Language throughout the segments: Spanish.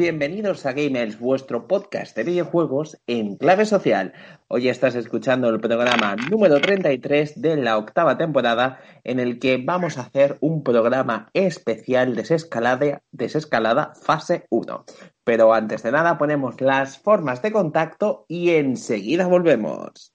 Bienvenidos a Gamers, vuestro podcast de videojuegos en clave social. Hoy estás escuchando el programa número 33 de la octava temporada en el que vamos a hacer un programa especial desescalada, desescalada fase 1. Pero antes de nada ponemos las formas de contacto y enseguida volvemos.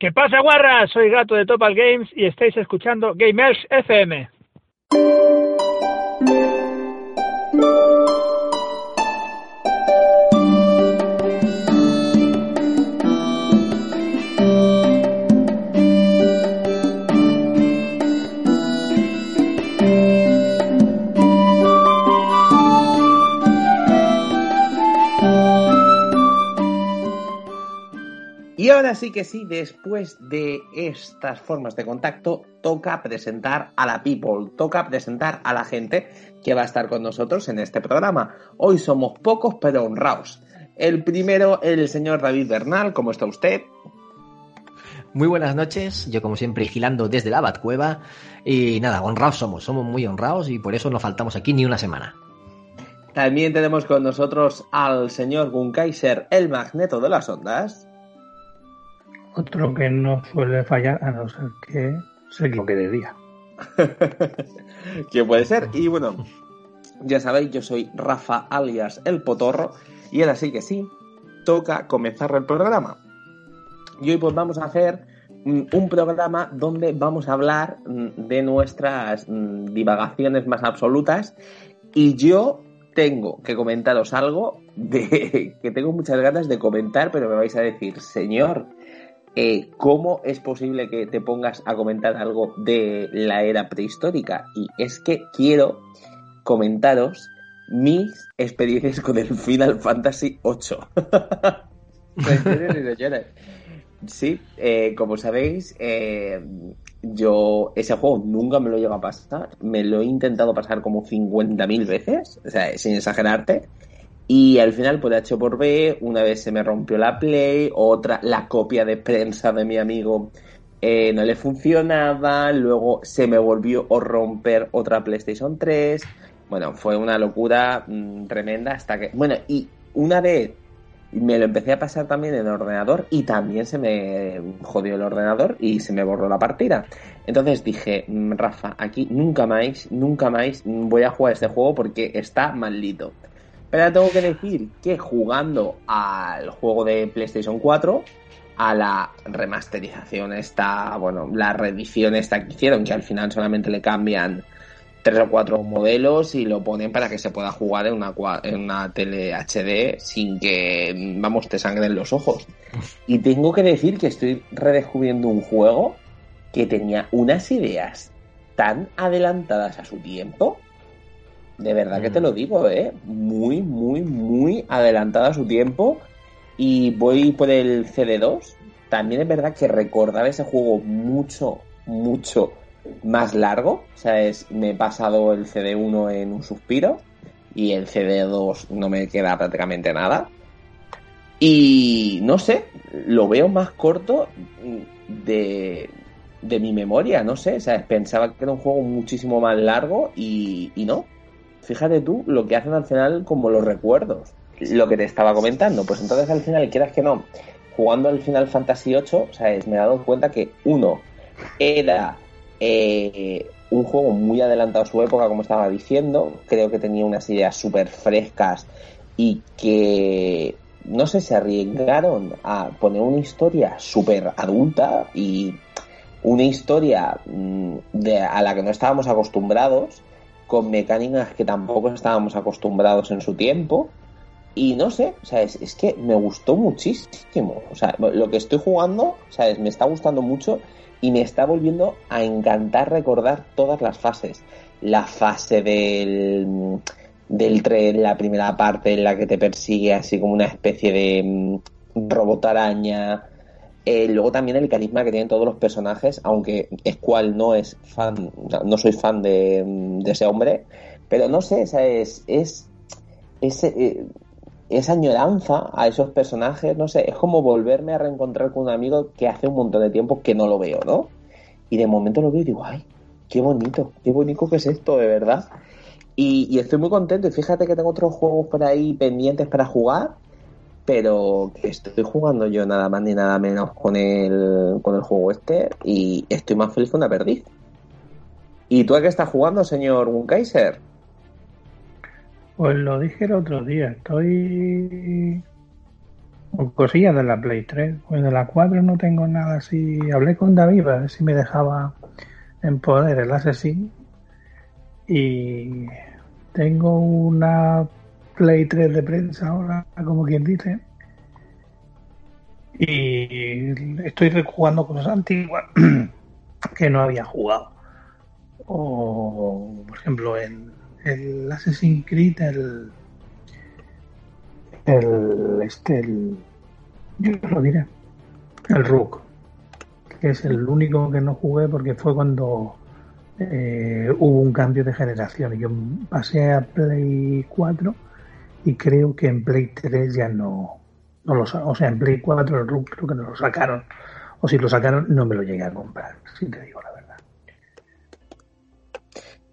¿Qué pasa, guarra? Soy Gato de Topal Games y estáis escuchando Gamers FM. Y ahora sí que sí, después de estas formas de contacto, toca presentar a la people, toca presentar a la gente que va a estar con nosotros en este programa. Hoy somos pocos pero honrados. El primero, el señor David Bernal, ¿cómo está usted? Muy buenas noches, yo como siempre vigilando desde la Batcueva y nada, honrados somos, somos muy honrados y por eso no faltamos aquí ni una semana. También tenemos con nosotros al señor Gunkaiser, el magneto de las ondas. Otro que no suele fallar a no ser que se equivoque de día. que puede ser. Y bueno, ya sabéis, yo soy Rafa alias El Potorro. Y ahora sí que sí, toca comenzar el programa. Y hoy pues vamos a hacer mm, un programa donde vamos a hablar mm, de nuestras mm, divagaciones más absolutas. Y yo tengo que comentaros algo de que tengo muchas ganas de comentar, pero me vais a decir, señor, eh, ¿cómo es posible que te pongas a comentar algo de la era prehistórica? Y es que quiero comentaros mis experiencias con el Final Fantasy VIII. sí, eh, como sabéis, eh, yo ese juego nunca me lo llevo a pasar. Me lo he intentado pasar como 50.000 veces, o sea, sin exagerarte. Y al final, por H por B, una vez se me rompió la Play, otra, la copia de prensa de mi amigo eh, no le funcionaba, luego se me volvió a romper otra PlayStation 3. Bueno, fue una locura mmm, tremenda hasta que... Bueno, y una vez me lo empecé a pasar también en el ordenador y también se me jodió el ordenador y se me borró la partida. Entonces dije, Rafa, aquí nunca más, nunca más voy a jugar este juego porque está maldito. Pero tengo que decir que jugando al juego de PlayStation 4, a la remasterización esta, bueno, la reedición esta que hicieron, que al final solamente le cambian tres o cuatro modelos y lo ponen para que se pueda jugar en una, en una tele HD sin que, vamos, te sangren los ojos. Y tengo que decir que estoy redescubriendo un juego que tenía unas ideas tan adelantadas a su tiempo. De verdad que te lo digo, ¿eh? Muy, muy, muy adelantada a su tiempo. Y voy por el CD2. También es verdad que recordar ese juego mucho, mucho más largo. O sea, es, me he pasado el CD1 en un suspiro. Y el CD2 no me queda prácticamente nada. Y no sé, lo veo más corto de, de mi memoria, no sé. O sea, pensaba que era un juego muchísimo más largo y, y no. Fíjate tú lo que hacen al final como los recuerdos. lo que te estaba comentando. Pues entonces al final, quieras que no, jugando al Final Fantasy VIII, ¿sabes? me he dado cuenta que uno era eh, un juego muy adelantado a su época, como estaba diciendo. Creo que tenía unas ideas súper frescas y que no sé, se arriesgaron a poner una historia súper adulta y una historia mm, de, a la que no estábamos acostumbrados, con mecánicas que tampoco estábamos acostumbrados en su tiempo. Y no sé, sea, es, que me gustó muchísimo. O sea, lo que estoy jugando, ¿sabes? Me está gustando mucho y me está volviendo a encantar recordar todas las fases. La fase del, del tren, la primera parte en la que te persigue así como una especie de mm, robot araña. Eh, luego también el carisma que tienen todos los personajes, aunque es cual no es fan, no soy fan de, mm, ese hombre, pero no sé, esa es, es, eh, esa añoranza a esos personajes, no sé, es como volverme a reencontrar con un amigo que hace un montón de tiempo que no lo veo, ¿no? Y de momento lo veo y digo, ay, qué bonito, qué bonito que es esto, de verdad. Y, estoy muy contento. Y fíjate que tengo otros juegos por ahí pendientes para jugar. Pero estoy jugando yo nada más ni nada menos con el, con el juego este. Y estoy más feliz que una perdiz. ¿Y tú a qué estás jugando, señor Wunkaiser? Pues lo dije el otro día. Estoy con cosillas de la Play 3. Pues de la 4 no tengo nada así. Hablé con David a ver si me dejaba en poder el asesino. Y tengo una Play 3 de prensa ahora, como quien dice. Y estoy rejugando cosas antiguas que no había jugado. O, por ejemplo, en el Assassin's Creed, el. El. Este, el. Yo lo diré. El Rook. Que es el único que no jugué porque fue cuando eh, hubo un cambio de generación. Yo pasé a Play 4 y creo que en Play 3 ya no, no lo O sea, en Play 4 el Rook creo que no lo sacaron. O si lo sacaron, no me lo llegué a comprar, si te digo la verdad.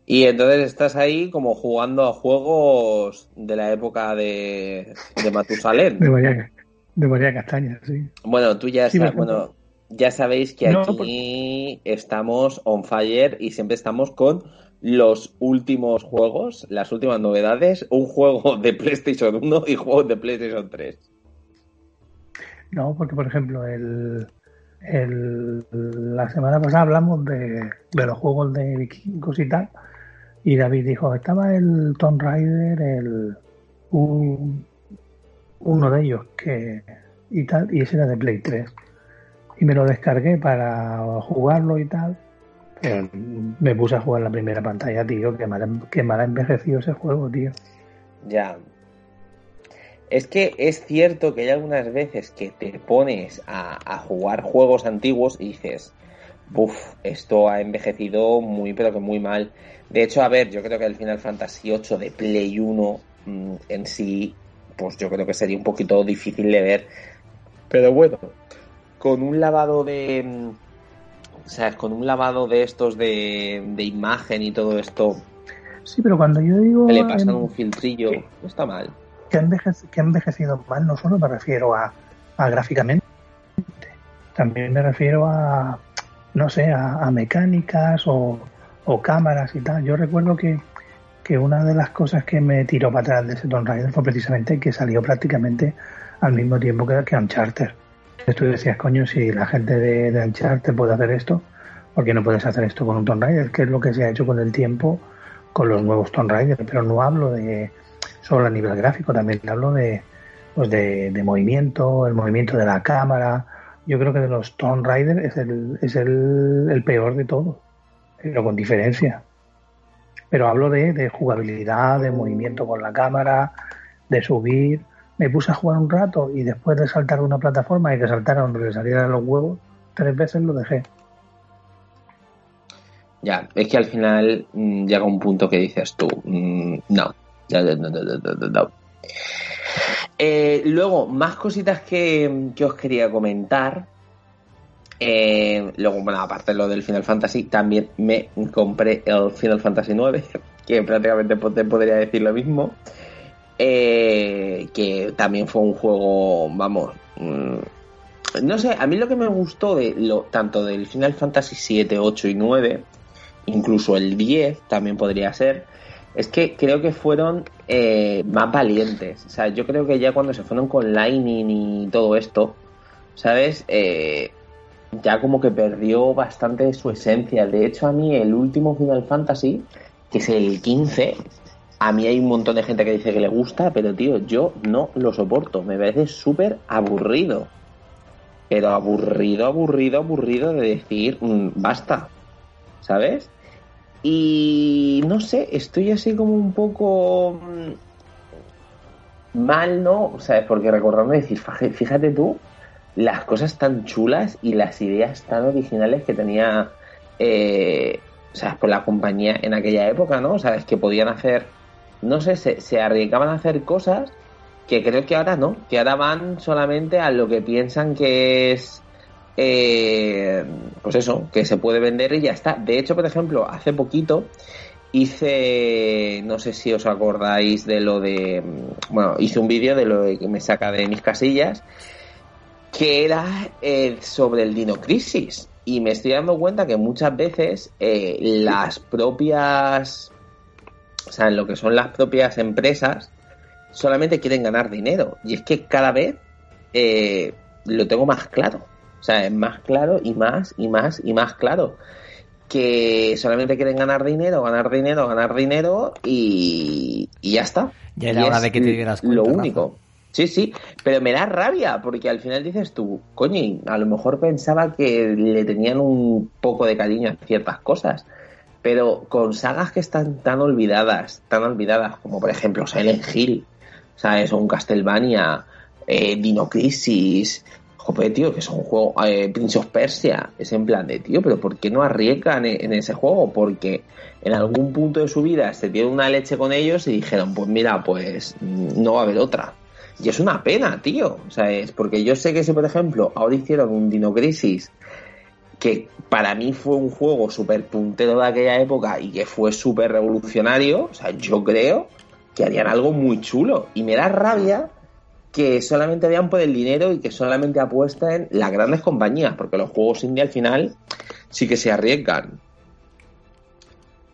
Y entonces estás ahí como jugando a juegos de la época de, de Matusalén. de María, de María Castaña, sí. Bueno, tú ya estás, bueno, ya sabéis que aquí estamos on fire y siempre estamos con los últimos juegos, las últimas novedades, un juego de PlayStation 1 y juegos de PlayStation 3. No, porque por ejemplo, el, el, la semana pasada hablamos de, los juegos de vikingos y tal, y David dijo, estaba el Tomb Raider, el uno de ellos que y tal, y ese era de Play 3 y me lo descargué para jugarlo y tal. Pero me puse a jugar la primera pantalla, tío, que mal, mal ha envejecido ese juego, tío. Ya. Es que es cierto que hay algunas veces que te pones a, jugar juegos antiguos y dices, Buf, esto ha envejecido muy, pero que muy mal. De hecho, a ver, yo creo que el Final Fantasy VIII de Play 1 mm, en sí, pues yo creo que sería un poquito difícil de ver. Pero bueno, con un lavado de. O sea, con un lavado de estos de, de imagen y todo esto. Sí, pero cuando yo digo. le pasan un filtrillo, no está mal. Que ha, envejecido, mal, no solo me refiero a, a gráficamente, también me refiero a, no sé, a, mecánicas o, o, cámaras y tal. Yo recuerdo que, que una de las cosas que me tiró para atrás de ese Tomb Raider fue precisamente que salió prácticamente al mismo tiempo que, que Uncharted tú decías, coño, si la gente de, de Uncharted puede hacer esto, ¿por qué no puedes hacer esto con un Tomb Raider? Que es lo que se ha hecho con el tiempo con los nuevos Tomb Raider, pero no hablo de solo a nivel gráfico, también hablo de, pues de, movimiento, el movimiento de la cámara. Yo creo que de los Tomb Raider es el, es el, peor de todo, pero con diferencia. Pero hablo de jugabilidad, de movimiento con la cámara, de subir me puse a jugar un rato y después de saltar una plataforma y que saltara donde le salieran los huevos, tres veces lo dejé. Ya, es que al final mm, llega un punto que dices tú, mm, no, eh, luego, más cositas que, os quería comentar. Eh, luego, bueno, aparte de lo del Final Fantasy, también me compré el Final Fantasy 9, que prácticamente te podría decir lo mismo. Eh, que también fue un juego, vamos, mm, no sé, a mí lo que me gustó de lo tanto del Final Fantasy 7, 8 y 9, incluso el 10 también podría ser, es que creo que fueron eh, más valientes. O sea, yo creo que ya cuando se fueron con Lightning y todo esto, ¿sabes? Eh, ya como que perdió bastante su esencia. De hecho, a mí el último Final Fantasy, que es el 15, a mí hay un montón de gente que dice que le gusta, pero tío, yo no lo soporto. Me parece súper aburrido. Pero aburrido, aburrido, aburrido de decir, mm, basta. ¿Sabes? Y no sé, estoy así como un poco mm, mal, ¿no? ¿Sabes? Porque recordando decir, fíjate tú, las cosas tan chulas y las ideas tan originales que tenía, eh, ¿sabes? Por la compañía en aquella época, ¿no? ¿Sabes? Que podían hacer, no sé, se, se arriesgaban a hacer cosas que creo que ahora no, que ahora van solamente a lo que piensan que es eh, pues eso, que se puede vender y ya está. De hecho, por ejemplo, hace poquito hice, no sé si os acordáis de lo de, bueno, hice un vídeo de lo que me saca de mis casillas, que era eh, sobre el Dino Crisis. Y me estoy dando cuenta que muchas veces eh, las propias, o sea, lo que son las propias empresas, solamente quieren ganar dinero. Y es que cada vez lo tengo más claro. O sea, es más claro y más y más y más claro. Que solamente quieren ganar dinero, ganar dinero, ganar dinero y, ya está. Ya era hora de que te dieras cuenta. Lo único. Sí, sí, pero me da rabia porque al final dices tú, coño, a lo mejor pensaba que le tenían un poco de cariño a ciertas cosas, pero con sagas que están tan olvidadas, tan olvidadas como por ejemplo Silent Hill, ¿sabes? O un Castlevania, eh, Dino Crisis, joder, tío, que es un juego, eh, Prince of Persia, es en plan de, tío, pero ¿por qué no arriesgan en, ese juego? Porque en algún punto de su vida se tiene una leche con ellos y dijeron, pues mira, pues no va a haber otra. Y es una pena, tío, o sea, es porque yo sé que si, por ejemplo, ahora hicieron un Dino Crisis, que para mí fue un juego súper puntero de aquella época y que fue súper revolucionario, o sea, yo creo que harían algo muy chulo. Y me da rabia que solamente vean por el dinero y que solamente apuesten las grandes compañías, porque los juegos indie al final sí que se arriesgan.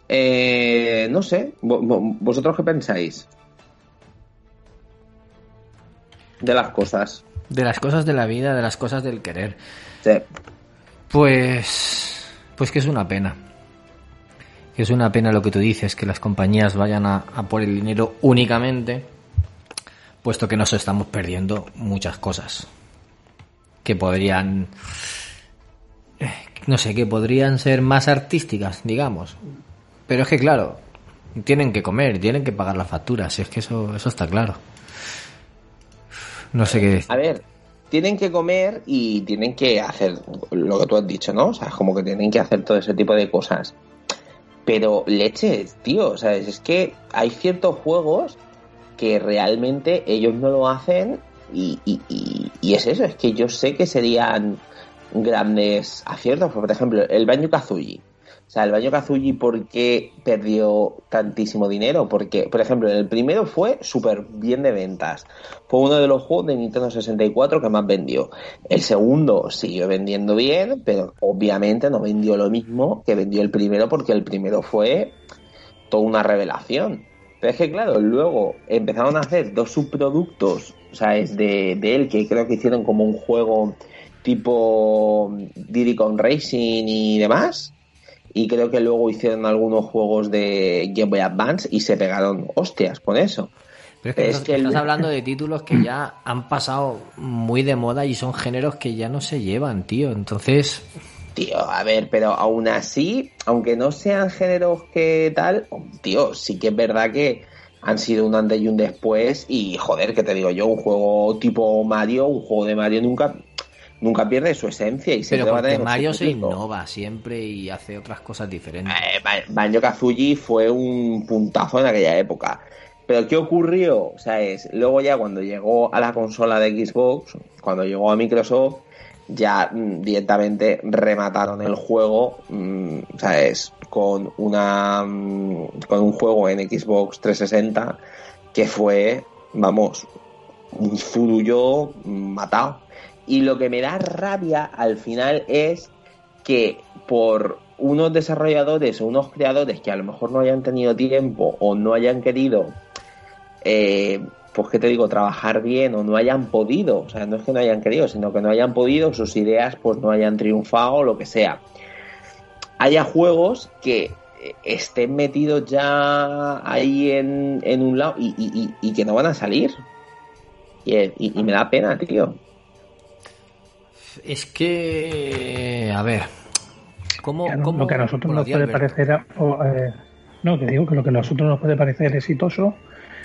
Eh, no sé, ¿vosotros qué pensáis? De las cosas. De las cosas de la vida, de las cosas del querer. Sí. Pues. Pues que es una pena. Que es una pena lo que tú dices, que las compañías vayan a por el dinero únicamente puesto que nos estamos perdiendo muchas cosas que podrían no sé, que podrían ser más artísticas, digamos. Pero es que claro, tienen que comer, tienen que pagar las facturas, es que eso eso está claro. No sé qué A ver, tienen que comer y tienen que hacer lo que tú has dicho, ¿no? O sea, como que tienen que hacer todo ese tipo de cosas. Pero leche, tío, o sea, es que hay ciertos juegos que realmente ellos no lo hacen y, y, es eso, es que yo sé que serían grandes aciertos, por ejemplo, el Banjo Kazooie. O sea, el Banjo Kazooie, ¿por qué perdió tantísimo dinero? Porque, por ejemplo, el primero fue súper bien de ventas. Fue uno de los juegos de Nintendo 64 que más vendió. El segundo siguió vendiendo bien, pero obviamente no vendió lo mismo que vendió el primero porque el primero fue toda una revelación. Pero es que, claro, luego empezaron a hacer dos subproductos, o sea, es de, él, que creo que hicieron como un juego tipo Diddy Con Racing y demás. Y creo que luego hicieron algunos juegos de Game Boy Advance y se pegaron hostias con eso. Pero es que, estás, hablando de títulos que ya han pasado muy de moda y son géneros que ya no se llevan, tío. Entonces, Tío, a ver, pero aún así, aunque no sean géneros que tal, tío, sí que es verdad que han sido un antes y un después y joder, que te digo yo, un juego tipo Mario, un juego de Mario nunca nunca pierde su esencia y siempre va a tener Mario se innova siempre y hace otras cosas diferentes. Eh, Banjo Kazooie fue un puntazo en aquella época. Pero ¿qué ocurrió? O sea, es luego ya cuando llegó a la consola de Xbox, cuando llegó a Microsoft, ya mm, directamente remataron el juego, mm, ¿sabes? Con una mm, con un juego en Xbox 360 que fue vamos, un zurullo matado. Y lo que me da rabia al final es que por unos desarrolladores o unos creadores que a lo mejor no hayan tenido tiempo o no hayan querido, eh, pues que te digo, trabajar bien o no hayan podido, o sea, no es que no hayan querido, sino que no hayan podido, sus ideas pues no hayan triunfado o lo que sea. Haya juegos que eh, estén metidos ya ahí en, un lado y, que no van a salir. Y me da pena, tío. Es que, a ver, ¿cómo, Claro, cómo- lo que a nosotros nos puede parecer o, eh, no que digo que lo que a nosotros nos puede parecer exitoso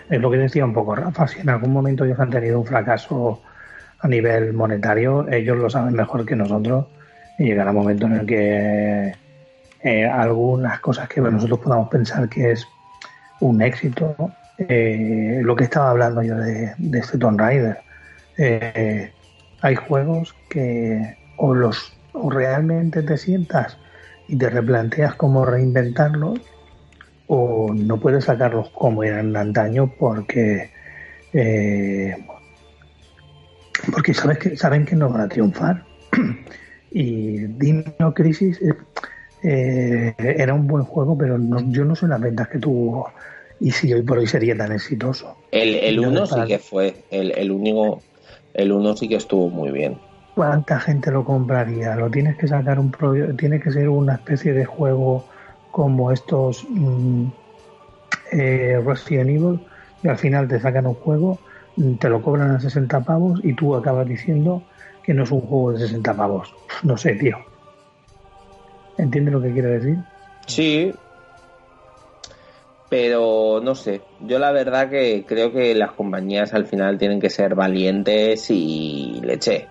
es lo que decía un poco Rafa si en algún momento ellos han tenido un fracaso a nivel monetario ellos lo saben mejor que nosotros y llegará un momento en el que eh, algunas cosas que nosotros podamos pensar que es un éxito eh, lo que estaba hablando yo de, de este Tomb Raider eh, hay juegos que o los o realmente te sientas y te replanteas cómo reinventarlos o no puedes sacarlos como eran antaño porque eh, porque sabes que saben que no van a triunfar. Y Dino Crisis eh, eh, era un buen juego pero no- yo no sé las ventas que tuvo y si hoy por hoy sería tan exitoso. El, el uno sí que fue, el, el único, el uno sí que estuvo muy bien. ¿Cuánta gente lo compraría? Lo tienes que sacar un pro- tiene que ser una especie de juego como estos mm, eh, Resident Evil y al final te sacan un juego, mm, te lo cobran a 60 pavos y tú acabas diciendo que no es un juego de 60 pavos. No sé, tío. ¿Entiendes lo que quiero decir? Sí, pero no sé. Yo la verdad que creo que las compañías al final tienen que ser valientes y leche.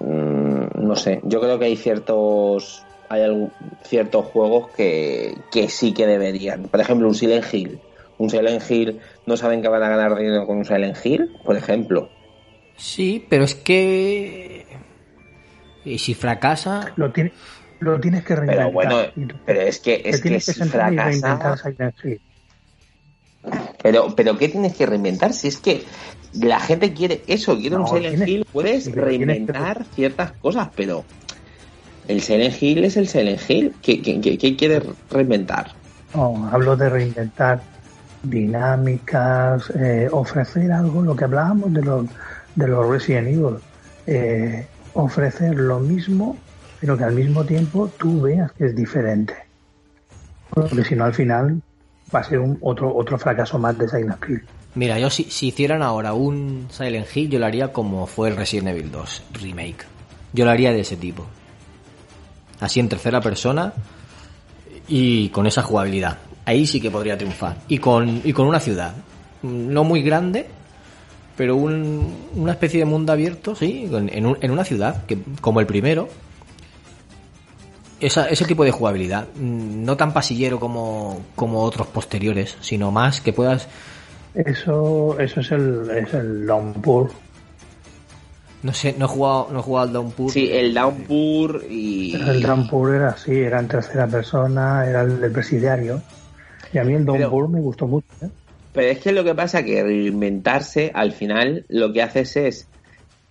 Mm, no sé. Yo creo que hay ciertos hay algún- ciertos juegos que, que sí que deberían. Por ejemplo, un Silent Hill. Un Silent Hill no saben que van a ganar dinero con un Silent Hill, por ejemplo. Sí, pero es que... Y si fracasa, Lo, tiene, lo tienes que reinventar. Pero bueno, pero es que es que si fracasa. Pero, pero ¿qué tienes que reinventar? Si es que la gente quiere eso, quiere un Silent tienes- Hill, puedes sí, que- reinventar ciertas cosas, pero el Silent Hill es el Silent Hill. ¿Qué, qué, qué- qué quieres reinventar? No, hablo de reinventar dinámicas, eh, ofrecer algo, lo que hablábamos de los, de los Resident Evil, eh, ofrecer lo mismo, pero que al mismo tiempo tú veas que es diferente. Porque si no, al final va a ser un otro, otro fracaso más de Silent Hill. mira, yo si, si hicieran ahora un Silent Hill, yo lo haría como fue el Resident Evil 2 Remake. Yo lo haría de ese tipo. Así en tercera persona y con esa jugabilidad. Ahí sí que podría triunfar. Y con, y con una ciudad. No muy grande, pero un- una especie de mundo abierto, sí, en, un- en una ciudad, que, como el primero. Esa- ese tipo de jugabilidad. Mm, No tan pasillero como, como otros posteriores, sino más que puedas. Eso, eso es el, es el Downpour. No sé, no he jugado, no he jugado al Downpour. Sí, el Downpour y... El Downpour era así, era en tercera persona, era el del presidiario. Y a mí el Downpour me gustó mucho. ¿eh? Pero es que lo que pasa que reinventarse, al final, lo que haces es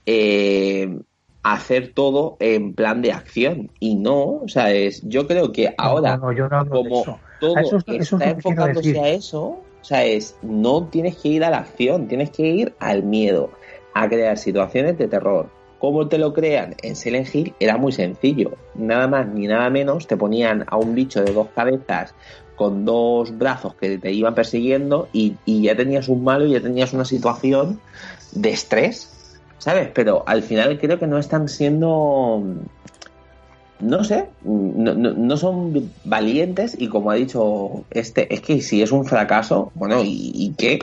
eh, hacer todo en plan de acción. Y no, o sea, es, yo creo que ahora, no, no, yo como eso. todo eso eso está enfocándose a eso, o sea, es, no tienes que ir a la acción, tienes que ir al miedo, a crear situaciones de terror. ¿Cómo te lo crean? En Silent Hill era muy sencillo. Nada más ni nada menos te ponían a un bicho de dos cabezas con dos brazos que te iban persiguiendo y, y ya tenías un malo y ya tenías una situación de estrés, ¿sabes? Pero al final creo que no están siendo, no sé, no, no- no son valientes y como ha dicho este, es que si es un fracaso, bueno, ¿y, y qué?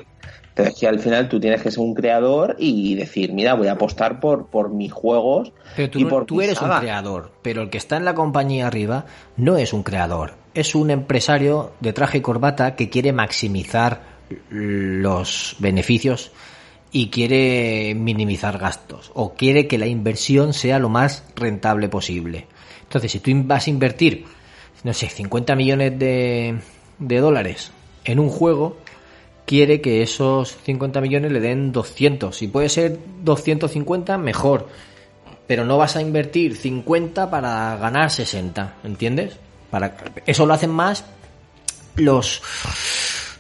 Pero es que al final tú tienes que ser un creador y decir, mira, voy a apostar por, por mis juegos Pero tú, y por tú eres un saga". creador, pero el que está en la compañía arriba no es un creador, es un empresario de traje y corbata que quiere maximizar los beneficios y quiere minimizar gastos o quiere que la inversión sea lo más rentable posible. Entonces, si tú vas a invertir, no sé, 50 millones de, de dólares en un juego, quiere que esos 50 millones le den 200. Si puede ser 250, mejor. Pero no vas a invertir 50 para ganar 60, ¿entiendes? Para, eso lo hacen más los,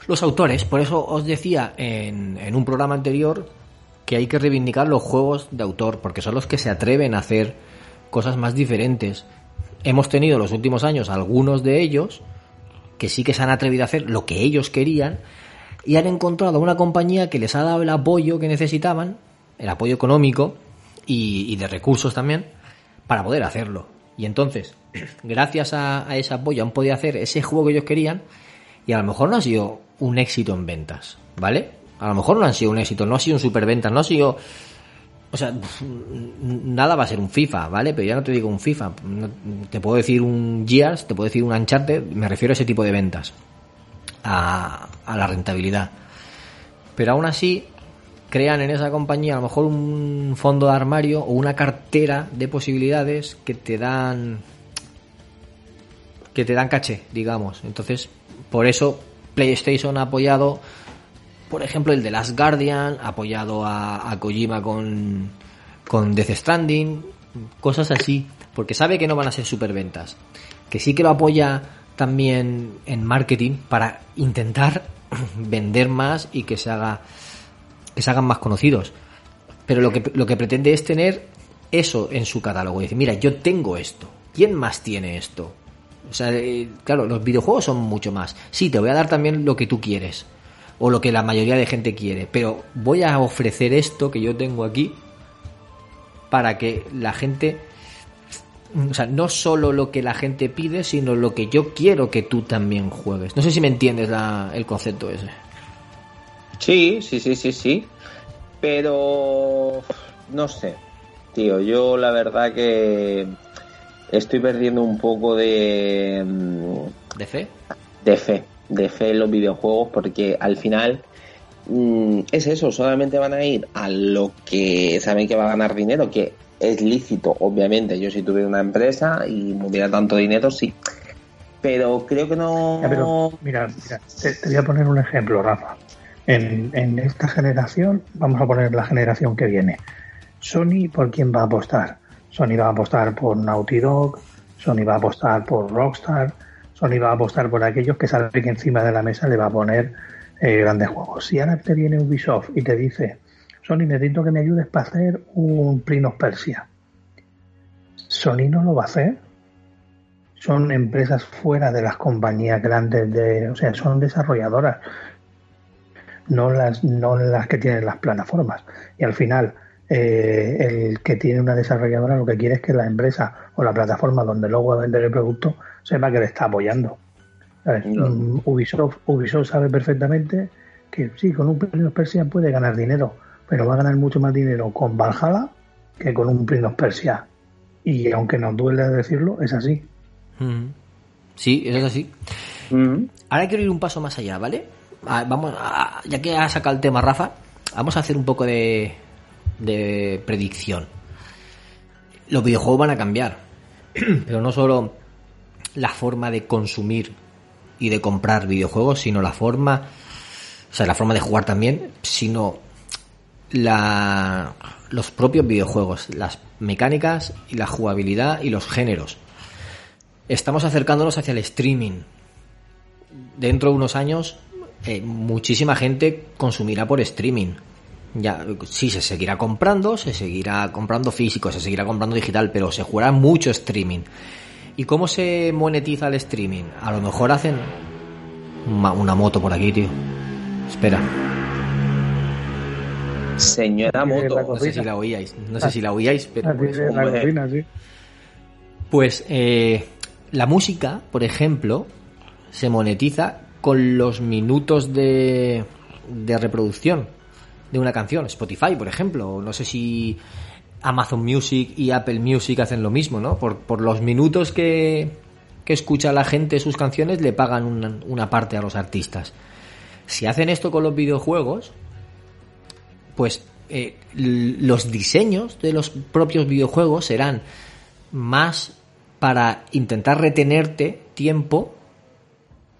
los autores. Por eso os decía en, en un programa anterior que hay que reivindicar los juegos de autor, porque son los que se atreven a hacer cosas más diferentes. Hemos tenido en los últimos años algunos de ellos que sí que se han atrevido a hacer lo que ellos querían y han encontrado una compañía que les ha dado el apoyo que necesitaban, el apoyo económico y, de recursos también, para poder hacerlo. Y entonces, gracias a, a, ese apoyo han podido hacer ese juego que ellos querían y a lo mejor no ha sido un éxito en ventas, ¿vale? A lo mejor no han sido un éxito, no ha sido un superventas, no ha sido... O sea, nada va a ser un FIFA, ¿vale? Pero ya no te digo un FIFA. Te puedo decir un Gears, te puedo decir un Uncharted, me refiero a ese tipo de ventas. A, a la rentabilidad. Pero aún así, crean en esa compañía a lo mejor un fondo de armario o una cartera de posibilidades que te dan que te dan caché, digamos. Entonces, por eso PlayStation ha apoyado por ejemplo, el de Last Guardian, apoyado a, Kojima con, con Death Stranding, cosas así, porque sabe que no van a ser superventas. Que sí que lo apoya también en marketing para intentar vender más y que se haga que se hagan más conocidos. Pero lo que, lo que pretende es tener eso en su catálogo. Y decir, mira, yo tengo esto. ¿Quién más tiene esto? O sea, eh, claro, los videojuegos son mucho más. Sí, te voy a dar también lo que tú quieres o lo que la mayoría de gente quiere, pero voy a ofrecer esto que yo tengo aquí para que la gente, o sea, no solo lo que la gente pide, sino lo que yo quiero que tú también juegues. No sé si me entiendes el concepto ese. Sí, sí, sí, sí, sí. Pero no sé, tío, yo la verdad que estoy perdiendo un poco de... ¿De fe? De fe de fe en los videojuegos porque al final mm, es eso, solamente van a ir a lo que saben que va a ganar dinero, que es lícito, obviamente. Yo si tuviera una empresa y me hubiera tanto dinero, sí. Pero creo que no... pero, mira, mira te, voy a poner un ejemplo, Rafa. En, en esta generación, vamos a poner la generación que viene. Sony, ¿por quién va a apostar? Sony va a apostar por Naughty Dog, Sony va a apostar por Rockstar, Sony va a apostar por aquellos que sabe que encima de la mesa le va a poner eh, grandes juegos. Si ahora te viene Ubisoft y te dice, Sony, necesito que me ayudes para hacer un Prince of Persia. Sony no lo va a hacer. Son empresas fuera de las compañías grandes de, o sea, son desarrolladoras, no las, no las que tienen las plataformas. Y al final, eh, el que tiene una desarrolladora lo que quiere es que la empresa o la plataforma donde luego va a vender el producto sepa que le está apoyando. Mm, Ubisoft, Ubisoft sabe perfectamente que sí, con un Prince of Persia puede ganar dinero, pero va a ganar mucho más dinero con Valhalla que con un Prince of Persia. Y aunque nos duele decirlo, es así. Sí, eso es así. Ahora quiero ir un paso más allá, ¿vale? Ah, vamos, ya que ha sacado el tema Rafa, vamos a hacer un poco de, de predicción. Los videojuegos van a cambiar, pero no solo la forma de consumir y de comprar videojuegos, sino la forma, o sea, la forma de jugar también, sino la, los propios videojuegos, las mecánicas y la jugabilidad y los géneros. Estamos acercándonos hacia el streaming. Dentro de unos años, eh, muchísima gente consumirá por streaming ya sí se seguirá comprando, se seguirá comprando físico, se seguirá comprando digital, pero se jugará mucho streaming. ¿Y cómo se monetiza el streaming? A lo mejor hacen una, moto por aquí, tío. Espera. Señora moto. No sé si la oíais, no sé si la oíais, pero pues, pues eh, la música, por ejemplo, se monetiza con los minutos de, de reproducción de una canción. Spotify, por ejemplo. No sé si Amazon Music y Apple Music hacen lo mismo, ¿no? Por, por los minutos que, que escucha la gente sus canciones le pagan una, una parte a los artistas. Si hacen esto con los videojuegos, pues eh, los diseños de los propios videojuegos serán más para intentar retenerte tiempo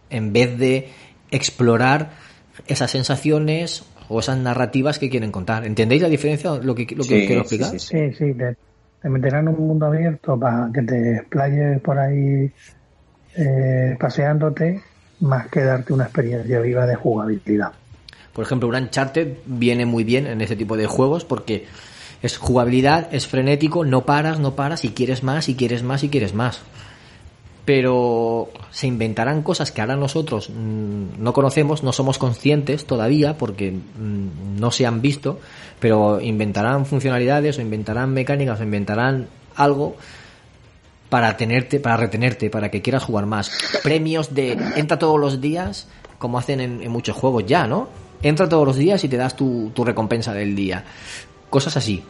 en vez de explorar esas sensaciones o esas narrativas que quieren contar. ¿Entendéis la diferencia? Lo que, lo que Sí, quiero sí, explicar. sí, sí. Sí, sí, te, te meterán en un mundo abierto para que te explayes por ahí eh, paseándote, más que darte una experiencia viva de jugabilidad. Por ejemplo, un Uncharted viene muy bien en ese tipo de juegos porque es jugabilidad, es frenético, no paras, no paras y quieres más y quieres más y quieres más. Pero se inventarán cosas que ahora nosotros mm, no conocemos, no somos conscientes todavía porque mm, no se han visto, pero inventarán funcionalidades o inventarán mecánicas o inventarán algo para tenerte, para retenerte, para que quieras jugar más. Premios de entra todos los días, como hacen en, en muchos juegos ya, ¿no? Entra todos los días y te das tu, tu recompensa del día. Cosas así.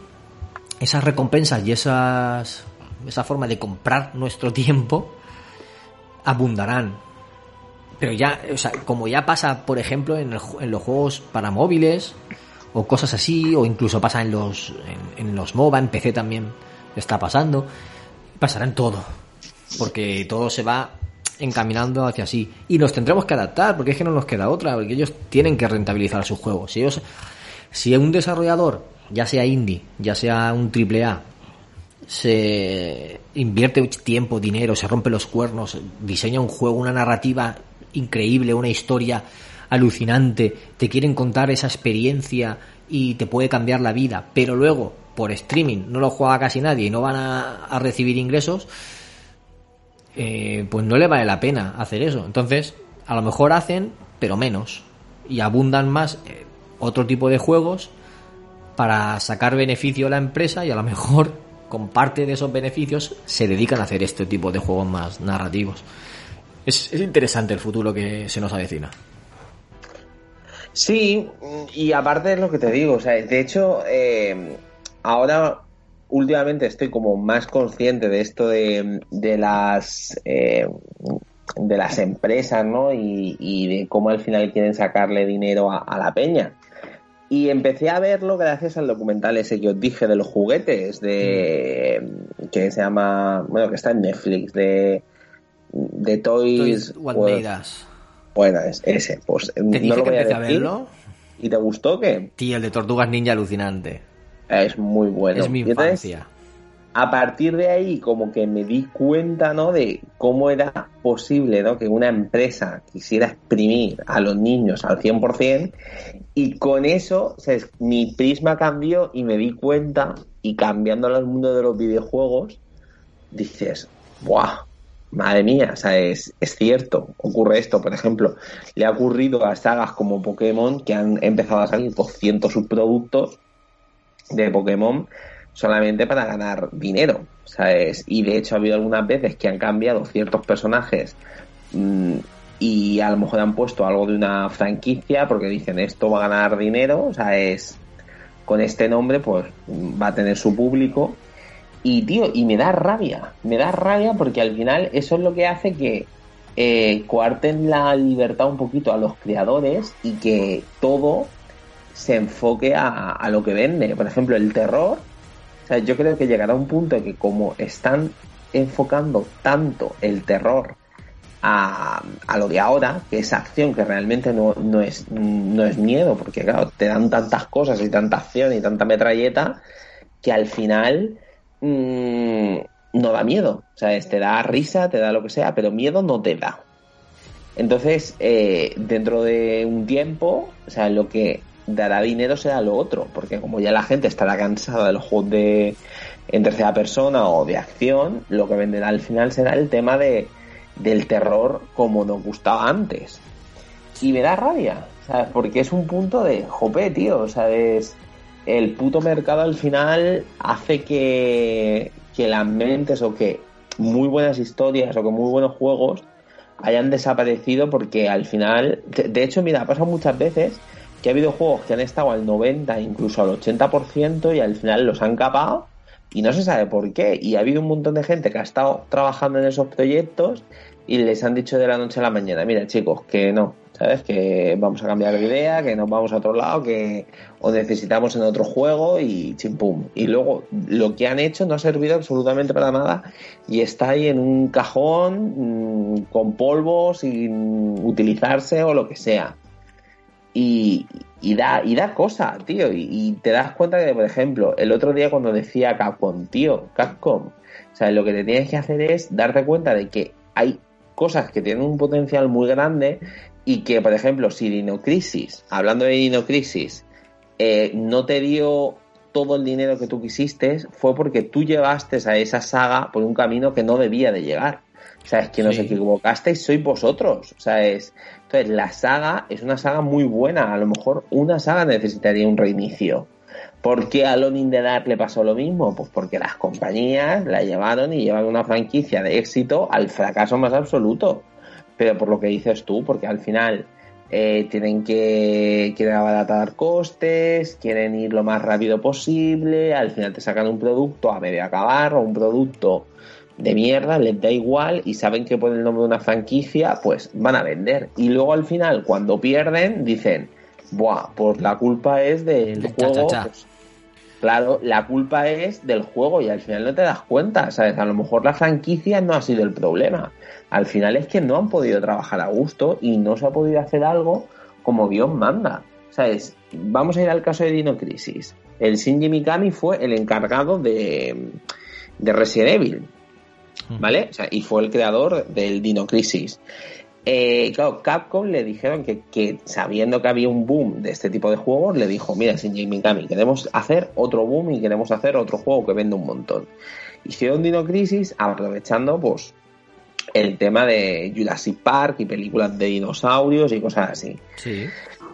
Esas recompensas y esas esa forma de comprar nuestro tiempo abundarán. Pero ya, o sea, como ya pasa, por ejemplo, en, el en los juegos para móviles o cosas así, o incluso pasa en los en, en los MOBA, en PC también está pasando, pasará en todo, porque todo se va encaminando hacia así y nos tendremos que adaptar, porque es que no nos queda otra, porque ellos tienen que rentabilizar sus juegos. Si ellos, si un desarrollador, ya sea indie, ya sea un triple A, se invierte tiempo, dinero, se rompe los cuernos, diseña un juego, una narrativa increíble, una historia alucinante, te quieren contar esa experiencia y te puede cambiar la vida, pero luego por streaming no lo juega casi nadie y no van a, recibir ingresos, eh, pues no le vale la pena hacer eso. Entonces, a lo mejor hacen, pero menos, y abundan más eh, otro tipo de juegos para sacar beneficio a la empresa y a lo mejor con parte de esos beneficios se dedican a hacer este tipo de juegos más narrativos. Es, es interesante el futuro que se nos avecina. Sí, y aparte es lo que te digo, o sea, de hecho, eh, ahora últimamente estoy como más consciente de esto de, de las eh, de las empresas, ¿no? Y, de cómo al final quieren sacarle dinero a la peña. Y empecé a verlo gracias al documental ese que os dije de los juguetes, de que se llama, bueno, que está en Netflix, de, de Toys, Toys bueno, es ese, pues Te no dije lo que voy a empecé a decir. verlo. ¿Y te gustó qué? Tío, el de Tortugas Ninja alucinante. Es muy bueno. es mi entonces, infancia. A partir de ahí, como que me di cuenta, ¿no? De cómo era posible, ¿no? Que una empresa quisiera exprimir a los niños al 100% y con eso, mi prisma cambió y me di cuenta y cambiando al mundo de los videojuegos, dices, ¡buah! Madre mía, o sea, es, es cierto, ocurre esto, por ejemplo, le ha ocurrido a sagas como Pokémon que han empezado a salir 200 subproductos de Pokémon solamente para ganar dinero, ¿sabes? Y de hecho ha habido algunas veces que han cambiado ciertos personajes mm, y a lo mejor han puesto algo de una franquicia porque dicen esto va a ganar dinero, o sea, es con este nombre pues va a tener su público y tío, y me da rabia, me da rabia porque al final eso es lo que hace que eh, coarten la libertad un poquito a los creadores y que todo se enfoque a, a lo que vende. Por ejemplo, el terror. Sea, yo creo que llegará un punto que como están enfocando tanto el terror a, a lo de ahora, que es acción, que realmente no, no, es, no es miedo, porque claro, te dan tantas cosas y tanta acción y tanta metralleta, que al final mm, no da miedo. O sea, te da risa, te da lo que sea, pero miedo no te da. Entonces, eh, dentro de un tiempo, o sea, lo que dará dinero será lo otro, porque como ya la gente estará cansada de los juegos de en tercera persona o de acción, lo que venderá al final será el tema de del terror como nos gustaba antes. Y me da rabia, ¿sabes? Porque es un punto de, jope, tío, ¿sabes? El puto mercado al final hace que, que las mentes o que muy buenas historias o que muy buenos juegos hayan desaparecido porque al final, de hecho, mira, ha pasado muchas veces que ha habido juegos que han estado al 90, incluso al 80% y al final los han capado y no se sabe por qué. Y ha habido un montón de gente que ha estado trabajando en esos proyectos y les han dicho de la noche a la mañana, mira chicos, que no, ¿sabes? Que vamos a cambiar de idea, que nos vamos a otro lado, que os necesitamos en otro juego y chimpum. Y luego lo que han hecho no ha servido absolutamente para nada y está ahí en un cajón mmm, con polvo sin utilizarse o lo que sea. Y, y da, y da cosa, tío. Y, y te das cuenta que, por ejemplo, el otro día cuando decía Capcom, tío, Capcom, o sea, lo que te tienes que hacer es darte cuenta de que hay cosas que tienen un potencial muy grande y que, por ejemplo, si Dino Crisis, hablando de Dino Crisis, eh, no te dio todo el dinero que tú quisiste, fue porque tú llevaste a esa saga por un camino que no debía de llegar. O sea, es que nos equivocasteis, sois vosotros. O sea, es. Entonces, la saga es una saga muy buena. A lo mejor una saga necesitaría un reinicio. ¿Por qué a Alone in the Dark le pasó lo mismo? Pues porque las compañías la llevaron y llevan una franquicia de éxito al fracaso más absoluto. Pero por lo que dices tú, porque al final eh, tienen que quieren abaratar costes, quieren ir lo más rápido posible, al final te sacan un producto a medio acabar o un producto de mierda, les da igual y saben que por el nombre de una franquicia, pues van a vender. Y luego al final, cuando pierden, dicen, Buah, pues la culpa es del Cha, cha, juego. cha. pues, claro, la culpa es del juego y al final no te das cuenta, ¿sabes? A lo mejor la franquicia no ha sido el problema. Al final es que no han podido trabajar a gusto y no se ha podido hacer algo como Dios manda. ¿Sabes? Vamos a ir al caso de Dino Crisis. El Shinji Mikami fue el encargado de, de Resident Evil. ¿Vale? O sea, y fue el creador del Dino Crisis. Eh, claro, Capcom le dijeron que, que sabiendo que había un boom de este tipo de juegos, le dijo, mira, Shinji Mikami, queremos hacer otro boom y queremos hacer otro juego que vende un montón. Hicieron Dino Crisis aprovechando, pues, el tema de Jurassic Park y películas de dinosaurios y cosas así. Sí.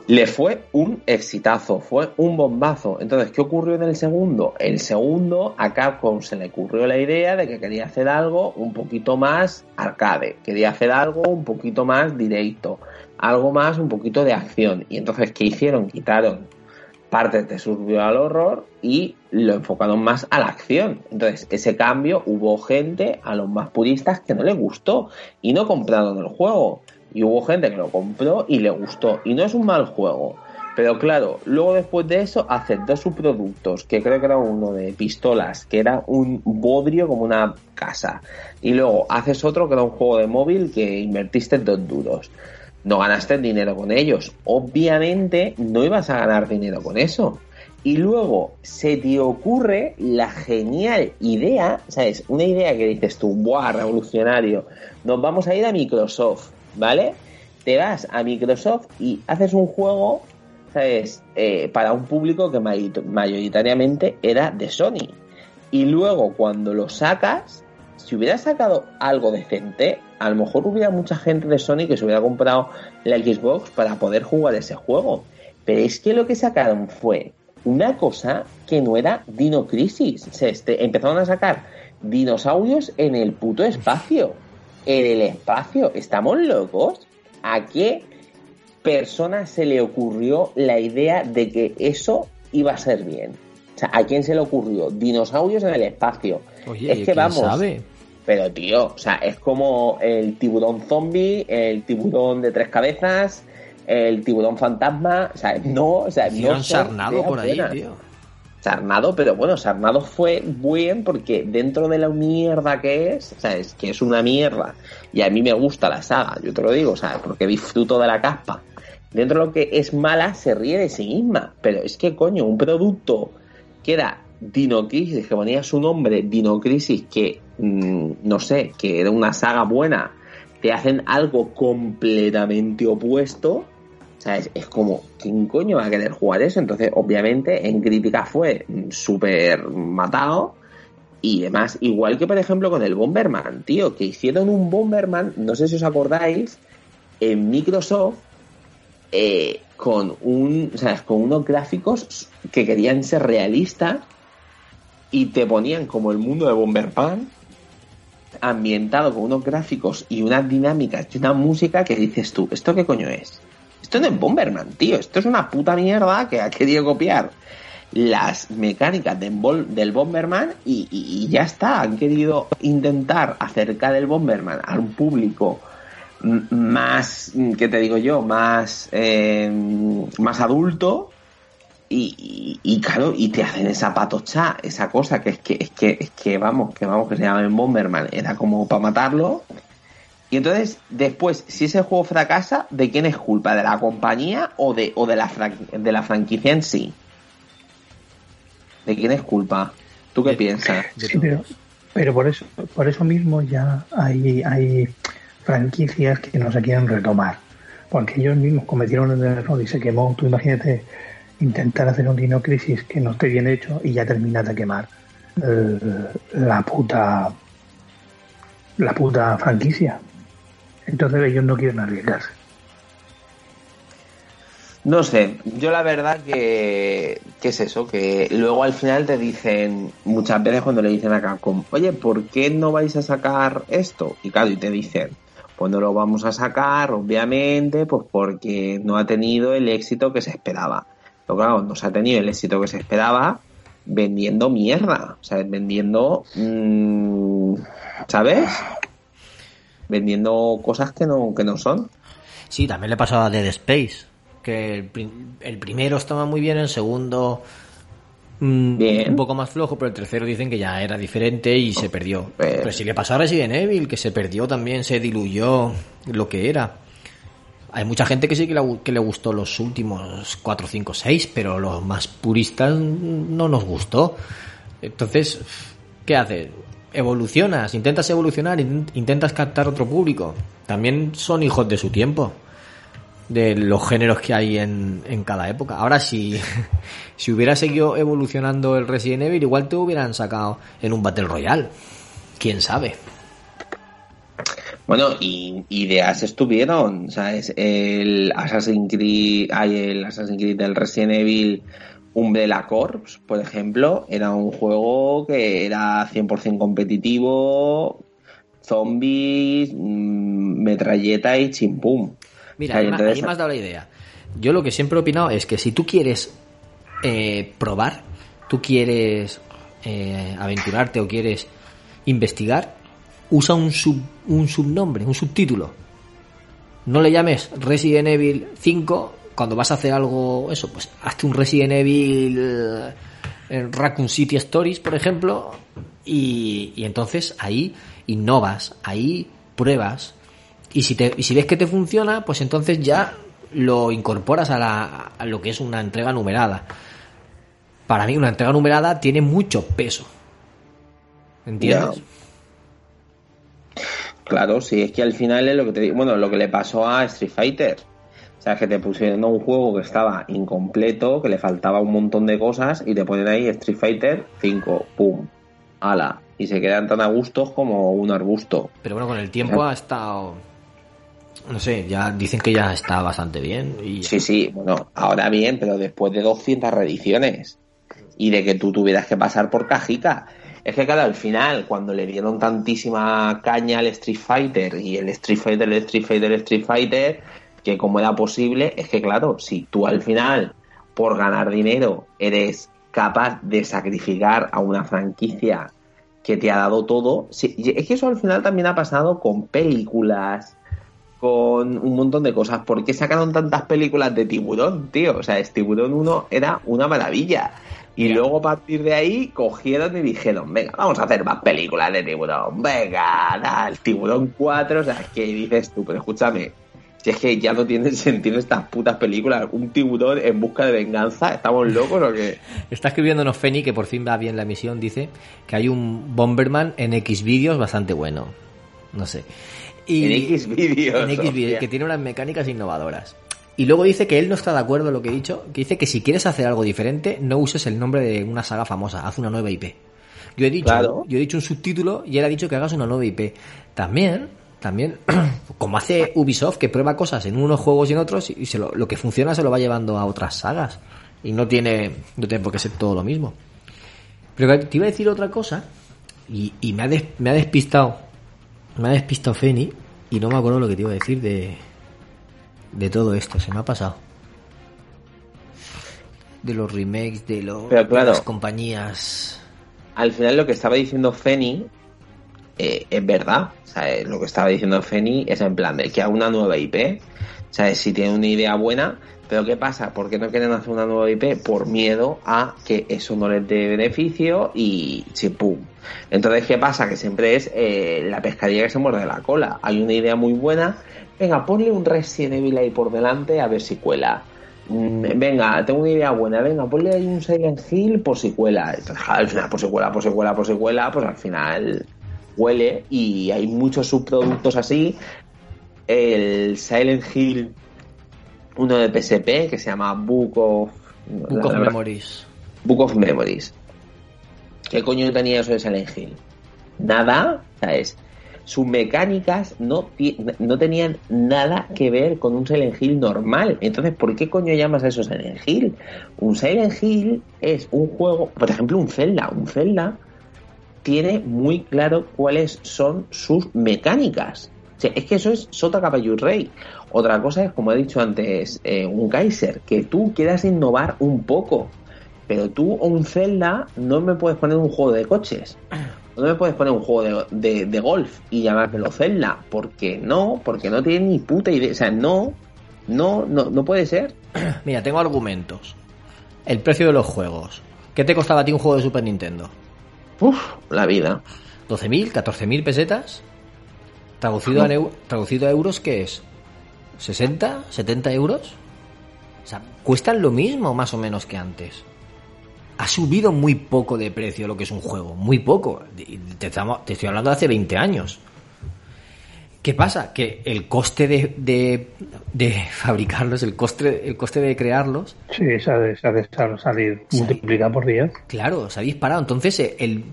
Le fue un exitazo, fue un bombazo. Entonces, ¿qué ocurrió en el segundo? El segundo, a Capcom se le ocurrió la idea de que quería hacer algo un poquito más arcade, quería hacer algo un poquito más directo, algo más un poquito de acción. Y entonces, ¿qué hicieron? Quitaron partes de survival horror y lo enfocaron más a la acción. Entonces, ese cambio hubo gente, a los más puristas, que no les gustó y no compraron el juego. Y hubo gente que lo compró y le gustó. Y no es un mal juego. Pero claro, luego después de eso hacen dos subproductos, que creo que era uno de pistolas, que era un bodrio como una casa. Y luego haces otro que era un juego de móvil que invertiste dos duros. No ganaste dinero con ellos. Obviamente no ibas a ganar dinero con eso. Y luego se te ocurre la genial idea, ¿sabes? Una idea que dices tú, ¡buah, revolucionario! Nos vamos a ir a Microsoft, ¿vale? Te vas a Microsoft y haces un juego, ¿sabes? Eh, para un público que may- mayoritariamente era de Sony. Y luego cuando lo sacas, si hubieras sacado algo decente, a lo mejor hubiera mucha gente de Sony que se hubiera comprado la Xbox para poder jugar ese juego. Pero es que lo que sacaron fue una cosa que no era Dino Crisis. O sea, este, empezaron a sacar dinosaurios en el puto espacio. En el espacio. ¿Estamos locos? ¿A qué persona se le ocurrió la idea de que eso iba a ser bien? O sea, ¿a quién se le ocurrió? Dinosaurios en el espacio. Oye, es ¿y que quién vamos. sabe? Pero tío, o sea, es como el tiburón zombie, el tiburón de tres cabezas, el tiburón fantasma, o sea, no, o sea, no sarnado por ahí, buenas. tío. Sarnado, pero bueno, Sarnado fue bien porque dentro de la mierda que es, o sea, es que es una mierda. Y a mí me gusta la saga, yo te lo digo, o sea, porque disfruto de la caspa. Dentro de lo que es mala, se ríe de sí misma. Pero es que, coño, un producto que era Dino Crisis, que ponía su nombre, Dino Crisis, que mm, no sé, que era una saga buena, te hacen algo completamente opuesto. Es, como, ¿quién coño va a querer jugar eso? Entonces, obviamente, en crítica fue súper matado. Y demás, igual que por ejemplo con el Bomberman, tío, que hicieron un Bomberman, no sé si os acordáis, en Microsoft, eh, con un, sea, con unos gráficos que querían ser realistas y te ponían como el mundo de Bomberman ambientado con unos gráficos y unas dinámicas y una música que dices tú, ¿esto qué coño es? Esto es Bomberman, tío, esto es una puta mierda que ha querido copiar las mecánicas del, Bomberman y, ya está, han querido intentar acercar el Bomberman a un público más, ¿qué te digo yo? Más, eh, más adulto y, y, y claro, y te hacen esa patocha, esa cosa que es que, es que, es que vamos, que vamos, que se llama el Bomberman, era como para matarlo Y entonces, después, si ese juego fracasa, ¿de quién es culpa? ¿De la compañía o de, o de, la, fran- de la franquicia en sí? ¿De quién es culpa? ¿Tú qué piensas? Sí, pero, pero por eso, por eso mismo ya hay, hay franquicias que no se quieren retomar. Porque ellos mismos cometieron el error y se quemó. Tú imagínate intentar hacer un Dino Crisis que no esté bien hecho y ya terminas de quemar eh, la puta la puta franquicia. Entonces ellos no quieren arriesgarse. No sé, yo la verdad que, que es eso, que luego al final te dicen, muchas veces cuando le dicen a Capcom, oye, ¿por qué no vais a sacar esto? Y claro, y te dicen, pues no lo vamos a sacar, obviamente, pues porque no ha tenido el éxito que se esperaba. Pero claro, no se ha tenido el éxito que se esperaba vendiendo mierda, o sea, vendiendo, mm, ¿sabes? Vendiendo cosas que no, que no son. Sí, también le pasaba a Dead Space. Que el, prim- el primero estaba muy bien, el segundo mm, Bien. un poco más flojo, pero el tercero dicen que ya era diferente y se perdió. Pero- Pero si le pasó a Resident Evil, que se perdió también, se diluyó lo que era. Hay mucha gente que sí que le, que le gustó los últimos 4, 5, 6, pero los más puristas no nos gustó. Entonces, ¿qué haces? Evolucionas, intentas evolucionar, in- intentas captar otro público. También son hijos de su tiempo, de los géneros que hay en, en cada época. Ahora, si, si hubiera seguido evolucionando el Resident Evil, igual te hubieran sacado en un Battle Royale. ¿Quién sabe? Bueno, y ideas estuvieron, ¿sabes? El Assassin's Creed, hay el Assassin's Creed del Resident Evil Umbrella Corps, por ejemplo, era un juego que era 100% competitivo, zombies, mm, metralleta y chimpum. Mira, O sea, ahí, entonces- me has dado la idea. Yo lo que siempre he opinado es que si tú quieres eh, probar, tú quieres eh, aventurarte o quieres investigar, usa un, sub, un subnombre, un subtítulo. No le llames Resident Evil 5 cuando vas a hacer algo, eso, pues hazte un Resident Evil eh, en Raccoon City Stories, por ejemplo, y, entonces ahí innovas, ahí pruebas, y si, te, si ves que te funciona, pues entonces ya lo incorporas a, la, lo que es una entrega numerada. Para mí una entrega numerada tiene mucho peso. ¿Entiendes? Claro, sí, es que al final es lo que te digo, bueno, lo que le pasó a Street Fighter. O sea, que te pusieron un juego que estaba incompleto, que le faltaba un montón de cosas y te ponen ahí Street Fighter 5, pum, ala. Y se quedan tan a gustos como un arbusto. Pero bueno, con el tiempo ha estado... No sé, ya dicen que ya está bastante bien. Y Sí, sí, bueno, ahora bien, pero después de 200 reediciones y de que tú tuvieras que pasar por cajica. Es que, claro, al final, cuando le dieron tantísima caña al Street Fighter y el Street Fighter, el Street Fighter, el Street Fighter, que como era posible, es que, claro, si tú al final, por ganar dinero, eres capaz de sacrificar a una franquicia que te ha dado todo, sí, es que eso al final también ha pasado con películas, con un montón de cosas. ¿Por qué sacaron tantas películas de tiburón, tío? O sea, es Tiburón 1 era una maravilla. Y luego a partir de ahí cogieron y dijeron, venga, vamos a hacer más películas de tiburón. Venga, da, el tiburón 4, o sea, que dices tú, pero escúchame, si es que ya no tienen sentido estas putas películas. Un tiburón en busca de venganza, ¿estamos locos o qué? Está escribiéndonos Feni, que por fin va bien la emisión, dice que hay un Bomberman en X vídeos bastante bueno. No sé. Y En X vídeos. en X vídeos, que tiene unas mecánicas innovadoras. Y luego dice que él no está de acuerdo en lo que he dicho, que dice que si quieres hacer algo diferente, no uses el nombre de una saga famosa, haz una nueva IP. Yo he dicho, Claro. yo he dicho un subtítulo y él ha dicho que hagas una nueva IP. También, también, como hace Ubisoft, que prueba cosas en unos juegos y en otros, y se lo, lo que funciona se lo va llevando a otras sagas. Y no tiene, no tiene por qué ser todo lo mismo. Pero te iba a decir otra cosa, y, y me, ha des- me ha despistado, me ha despistado Feni, y no me acuerdo lo que te iba a decir de, de todo esto, se me ha pasado. De los remakes, de, lo- Pero de las compañías. al final lo que estaba diciendo Feni eh, es verdad. Eh, lo que estaba diciendo Feni es en plan de que haga una nueva IP. Sea, si tiene una idea buena, pero ¿qué pasa? ¿Por qué no quieren hacer una nueva IP? Por miedo a que eso no les dé beneficio y pum. Entonces, ¿qué pasa? Que siempre es eh, la pescadilla que se muerde la cola. Hay una idea muy buena. Venga, ponle un Resident Evil ahí por delante a ver si cuela. Mm, venga, tengo una idea buena. Venga, ponle ahí un Silent Hill por si cuela. Entonces, al final, por si cuela, por si cuela, por si cuela, pues al final huele y hay muchos subproductos así. El Silent Hill, uno de PSP, que se llama Book of... Book of verdad- Memories. Book of Memories. ¿Qué coño tenía eso de Silent Hill? Nada, ¿sabes? Sus mecánicas no, no tenían nada que ver con un Silent Hill normal. Entonces, ¿por qué coño llamas a eso Silent Hill? Un Silent Hill es un juego, por ejemplo, un Zelda. Un Zelda tiene muy claro cuáles son sus mecánicas. Es que eso es Sota Caballo Rey. Otra cosa es, como he dicho antes, eh, un Kaiser, que tú quieras innovar un poco. Pero tú o un Zelda no me puedes poner un juego de coches. No me puedes poner un juego de, de- de golf y llamármelo Zelda. Porque no, porque no tiene ni puta idea. O sea, no, no, no, no puede ser. Mira, tengo argumentos. El precio de los juegos. ¿Qué te costaba a ti un juego de Super Nintendo? Uf, la vida. ¿12.000? ¿14.000 pesetas? Traducido, a, neu- traducido a euros, ¿qué es? ¿60? ¿70 euros? O sea, cuestan lo mismo más o menos que antes. Ha subido muy poco de precio lo que es un juego, muy poco. Te, estamos- te estoy hablando de hace 20 años. ¿Qué pasa? Que el coste de, de, de fabricarlos, el coste, el coste de crearlos, Sí, se ha de, se ha de salir multiplicado por 10. Claro, se ha disparado. Entonces, el,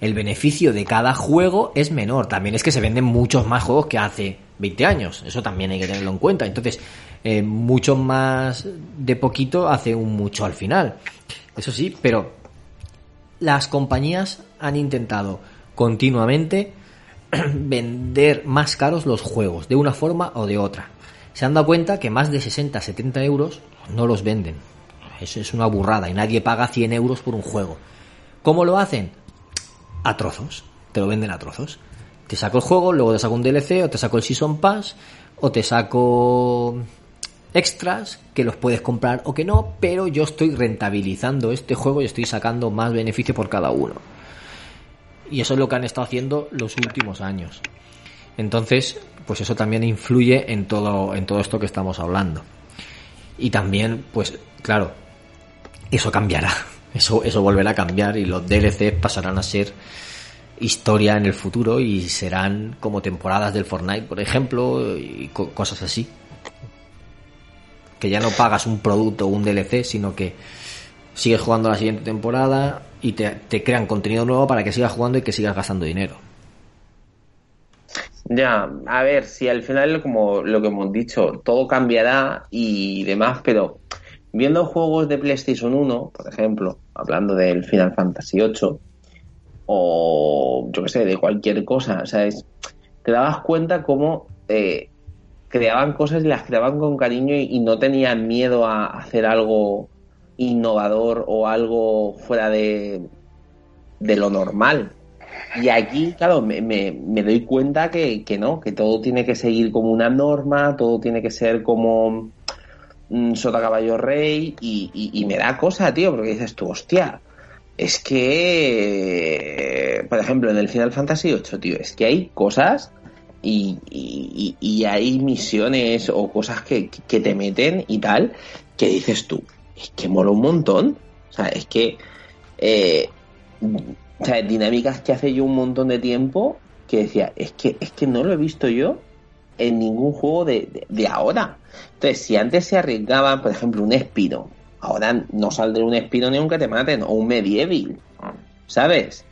el beneficio de cada juego es menor. También es que se venden muchos más juegos que hace 20 años. Eso también hay que tenerlo en cuenta. Entonces, eh, mucho más de poquito hace un mucho al final. Eso sí, pero las compañías han intentado continuamente vender más caros los juegos, de una forma o de otra. Se han dado cuenta que más de 60, 70 euros no los venden. Eso es una burrada y nadie paga 100 euros por un juego. ¿Cómo lo hacen? A trozos. Te lo venden a trozos. Te saco el juego, luego te saco un DLC, o te saco el Season Pass, o te saco extras que los puedes comprar o que no, pero yo estoy rentabilizando este juego y estoy sacando más beneficio por cada uno. Y eso es lo que han estado haciendo los últimos años. Entonces, pues eso también influye en todo, en todo esto que estamos hablando. Y también, pues, claro, eso cambiará. Eso, eso volverá a cambiar y los DLCs pasarán a ser historia en el futuro y serán como temporadas del Fortnite, por ejemplo, y co- cosas así. Que ya no pagas un producto o un DLC, sino que sigues jugando la siguiente temporada y te, crean contenido nuevo para que sigas jugando y que sigas gastando dinero. Ya, a ver, si al final, como lo que hemos dicho, todo cambiará y demás, pero viendo juegos de PlayStation 1, por ejemplo, hablando del Final Fantasy VIII, o yo que sé, de cualquier cosa, ¿sabes? Te dabas cuenta cómo eh, creaban cosas y las creaban con cariño y no tenían miedo a hacer algo innovador o algo fuera de, de lo normal. Y aquí, claro, me, me- me doy cuenta que, que no, que todo tiene que seguir como una norma, todo tiene que ser como mm, sota caballo rey y, y- me da cosa, tío, porque dices tú, hostia, es que, por ejemplo, en el Final Fantasy VIII, tío, es que hay cosas y- y- y hay misiones o cosas que, que te meten y tal, que dices tú, es que mola un montón. O sea, es que, eh, o sea, dinámicas que hace yo un montón de tiempo que decía, es que, es que no lo he visto yo en ningún juego de, de- ahora. Entonces, si antes se arriesgaban, por ejemplo, un Espino, ahora no saldrá un Espino ni aunque te maten, o un Medieval, ¿sabes?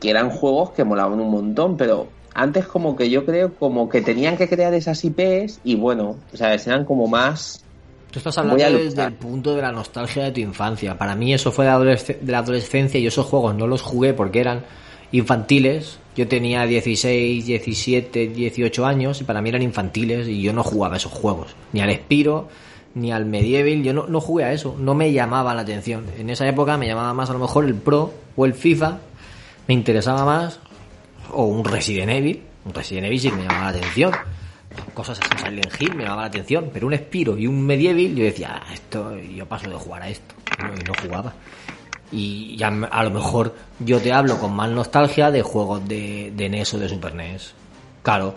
Que eran juegos que molaban un montón, pero antes como que yo creo como que tenían que crear esas IPs y bueno, ¿sabes? Eran como más... Tú estás hablando desde el punto de la nostalgia de tu infancia. Para mí eso fue de, adolesc- de la adolescencia y esos juegos no los jugué porque eran infantiles. Yo tenía 16, 17, 18 años y para mí eran infantiles y yo no jugaba esos juegos. Ni al Spiro, ni al Medieval. Yo no, no jugué a eso. No me llamaba la atención. En esa época me llamaba más a lo mejor el Pro o el FIFA. Me interesaba más. O un Resident Evil. Un Resident Evil sí que me llamaba la atención cosas así, Silent Hill me llamaba la atención, pero un Spiro y un Medieval, yo decía, "Ah, esto, yo paso de jugar a esto, y no, jugaba. Y ya a lo mejor yo te hablo con más nostalgia de juegos de, NES o de Super NES. Claro,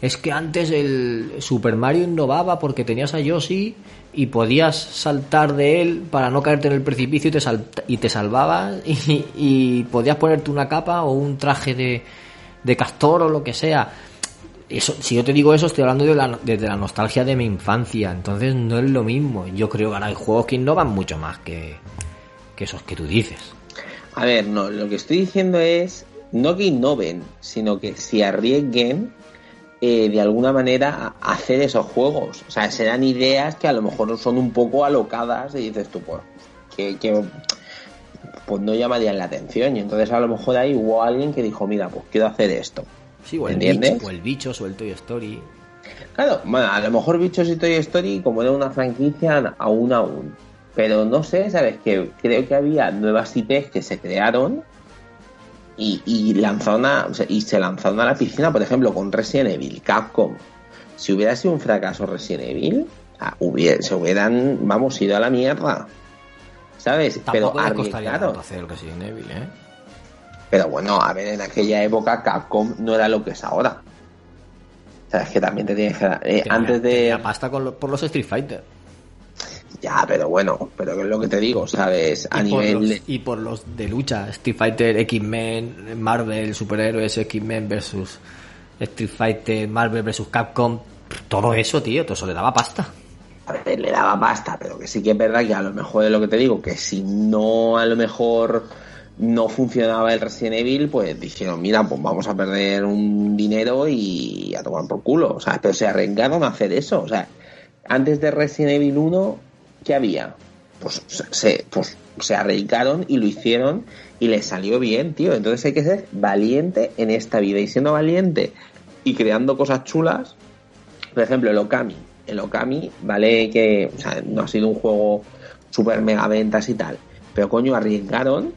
es que antes el Super Mario innovaba porque tenías a Yoshi y podías saltar de él para no caerte en el precipicio y te, y te salvabas y, y podías ponerte una capa o un traje de, de castor o lo que sea. Eso, si yo te digo eso, estoy hablando de la, desde la nostalgia de mi infancia. Entonces no es lo mismo. Yo creo que ahora hay juegos que innovan mucho más que, esos que tú dices. A ver, no, lo que estoy diciendo es no que innoven, sino que se arriesguen eh, de alguna manera a hacer esos juegos. O sea, serán ideas que a lo mejor son un poco alocadas y dices tú, pues, que, que, pues no llamarían la atención. Y entonces a lo mejor ahí hubo alguien que dijo, mira, pues quiero hacer esto. Sí, o el, ¿Entiendes? o el bicho, o el Toy Story. Claro, bueno, a lo mejor Bichos y Toy Story, como era una franquicia, aún aún. Pero no sé, ¿sabes? Que creo que había nuevas IPs que se crearon y, y lanzaron a- o sea, y se lanzaron a la piscina, por ejemplo, con Resident Evil, Capcom. Si hubiera sido un fracaso Resident Evil, ah, hubiera- se hubieran, vamos, ido a la mierda. ¿Sabes? Tampoco Pero arriesgaron. hacer el Resident Evil, ¿eh? Pero bueno, a ver, en aquella época Capcom no era lo que es ahora. Sabes que también te tienes que dar. eh, Tenía- antes de. tenía pasta con lo- por los Street Fighter. Ya, pero bueno, pero es lo que te digo, ¿sabes? A y, por nivel los, de... y por los de lucha, Street Fighter, X-Men, Marvel, superhéroes, X-Men versus Street Fighter, Marvel versus Capcom, todo eso, tío, todo eso le daba pasta. A ver, le daba pasta, pero que sí que es verdad que a lo mejor es lo que te digo, que si no a lo mejor no funcionaba el Resident Evil, pues dijeron, mira, pues vamos a perder un dinero y a tomar por culo. O sea, pero se arriesgaron a hacer eso. O sea, antes de Resident Evil 1, ¿qué había? Pues se, pues se arriesgaron y lo hicieron y les salió bien, tío. Entonces hay que ser valiente en esta vida. Y siendo valiente y creando cosas chulas, por ejemplo, el Okami. El Okami, vale que o sea, no ha sido un juego super mega ventas y tal, pero coño, arriesgaron,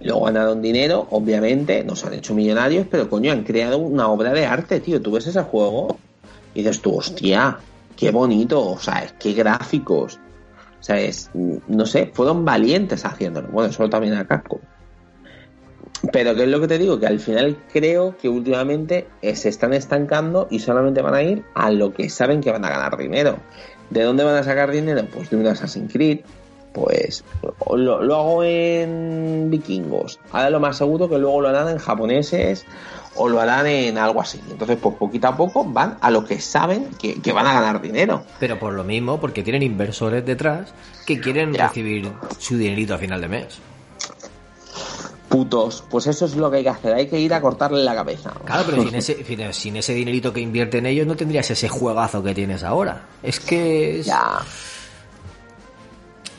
luego ganaron dinero, obviamente, nos han hecho millonarios, pero coño, han creado una obra de arte, tío. Tú ves ese juego y dices tú, hostia, qué bonito, o sea, qué gráficos. O sea, es, no sé, fueron valientes haciéndolo. Bueno, eso también a Capcom. Pero que es lo que te digo, que al final creo que últimamente se están estancando y solamente van a ir a lo que saben que van a ganar dinero. ¿De dónde van a sacar dinero? Pues de un Assassin's Creed. Pues lo, lo hago en vikingos. Ahora lo más seguro que luego lo harán en japoneses o lo harán en algo así. Entonces, pues poquito a poco van a lo que saben que, que van a ganar dinero. Pero por lo mismo, porque tienen inversores detrás que quieren Ya. recibir su dinerito a final de mes. Putos, pues eso es lo que hay que hacer. Hay que ir a cortarle la cabeza. Claro, pero sin ese, sin- sin ese dinerito que invierten ellos no tendrías ese juegazo que tienes ahora. Es que es, Ya.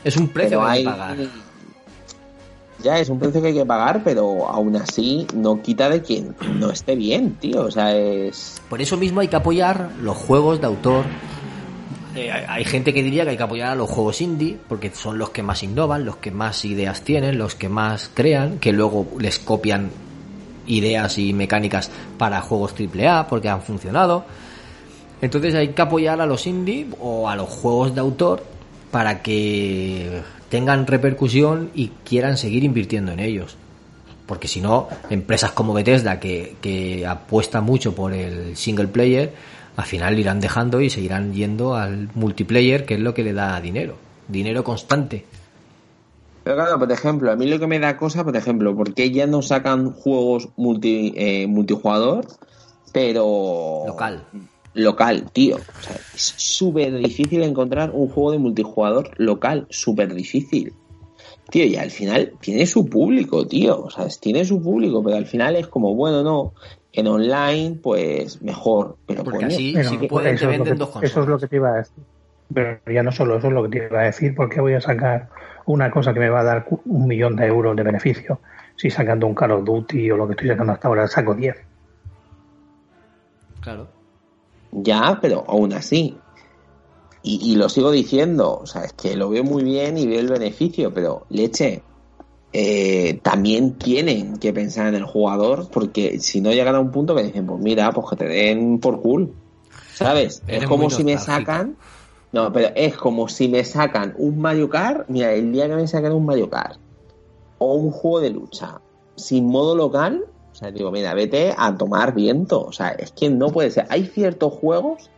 Es un precio pero que hay que pagar. ya es un precio que hay que pagar pero aún así no quita de que no esté bien tío o sea es Por eso mismo hay que apoyar los juegos de autor. Eh, hay- hay gente que diría que hay que apoyar a los juegos indie porque son los que más innovan, los que más ideas tienen, los que más crean, que luego les copian ideas y mecánicas para juegos AAA porque han funcionado. Entonces hay que apoyar a los indie o a los juegos de autor para que tengan repercusión y quieran seguir invirtiendo en ellos. Porque si no, empresas como Bethesda, que, que apuesta mucho por el single player, al final irán dejando y seguirán yendo al multiplayer, que es lo que le da dinero. Dinero constante. pero claro por ejemplo a mí lo que me da cosa por ejemplo porque ya no sacan juegos multi eh, multijugador pero Local. Local tío o sea, es súper difícil encontrar un juego de multijugador local súper difícil tío, y al final tiene su público, tío. O sea, es- tiene su público, pero al final es como, bueno, no. En online, pues mejor. Pero Porque coño, así, Pero si pueden, te eso, es lo venden que, dos eso es consolas. lo que te iba a decir. Pero ya no solo eso es lo que te iba a decir, porque voy a sacar una cosa que me va a dar un millón de euros de beneficio. Si sacando un Call of Duty o lo que estoy sacando hasta ahora, saco 10. Claro. Ya, pero aún así. Y, y lo sigo diciendo, o sea, es que lo veo muy bien y veo el beneficio, pero leche, eh, también tienen que pensar en el jugador, porque si no llegan a un punto que dicen, pues mira, pues que te den por cool, ¿sabes? Es como si me sacan, no, pero es como si me sacan un Mario Kart, mira, el día que me sacan un Mario Kart, o un juego de lucha sin modo local, sea, digo, mira, vete a tomar viento. O sea, es que no puede ser. Hay ciertos juegos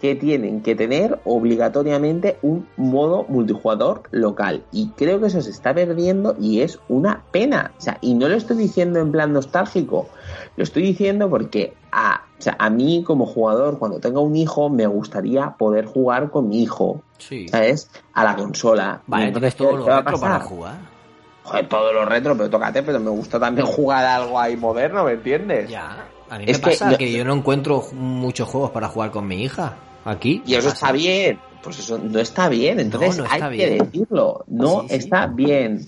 que tienen que tener obligatoriamente un modo multijugador local. Y creo que eso se está perdiendo y es una pena. O sea, y no lo estoy diciendo en plan nostálgico, lo estoy diciendo porque a, o sea, a mí como jugador, cuando tenga un hijo, me gustaría poder jugar con mi hijo, Sí. ¿sabes? A la consola. Vale, entonces ¿qué- todo lo va a retro para pasar? jugar. Joder, todo lo retro, pero tócate, pero me gusta también jugar algo ahí moderno, ¿me entiendes? Ya. A mí Es me que pasa no- que, yo no encuentro muchos juegos para jugar con mi hija. Aquí. Y eso pasa. está bien. Pues eso no está bien. Entonces No, no está hay que decirlo. No Sí, sí. está bien.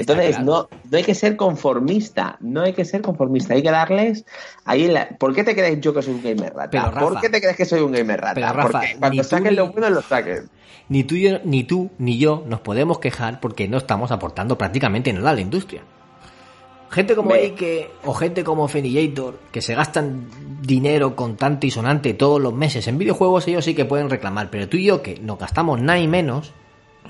Entonces claro. no, no hay que ser conformista. No hay que ser conformista. Hay que darles ahí la... ¿Por qué te crees yo que soy un gamer rata? Pero, Rafa- ¿Por qué te crees que soy un gamer rata? Pero, Rafa, Porque cuando saquen lo bueno lo saquen. Ni tú, yo- ni tú ni yo nos podemos quejar porque no estamos aportando prácticamente nada a la industria. Gente como Ve. Ike o gente como Fenillator que se gastan dinero contante y sonante todos los meses en videojuegos, ellos sí que pueden reclamar. Pero tú y yo que nos gastamos nada y menos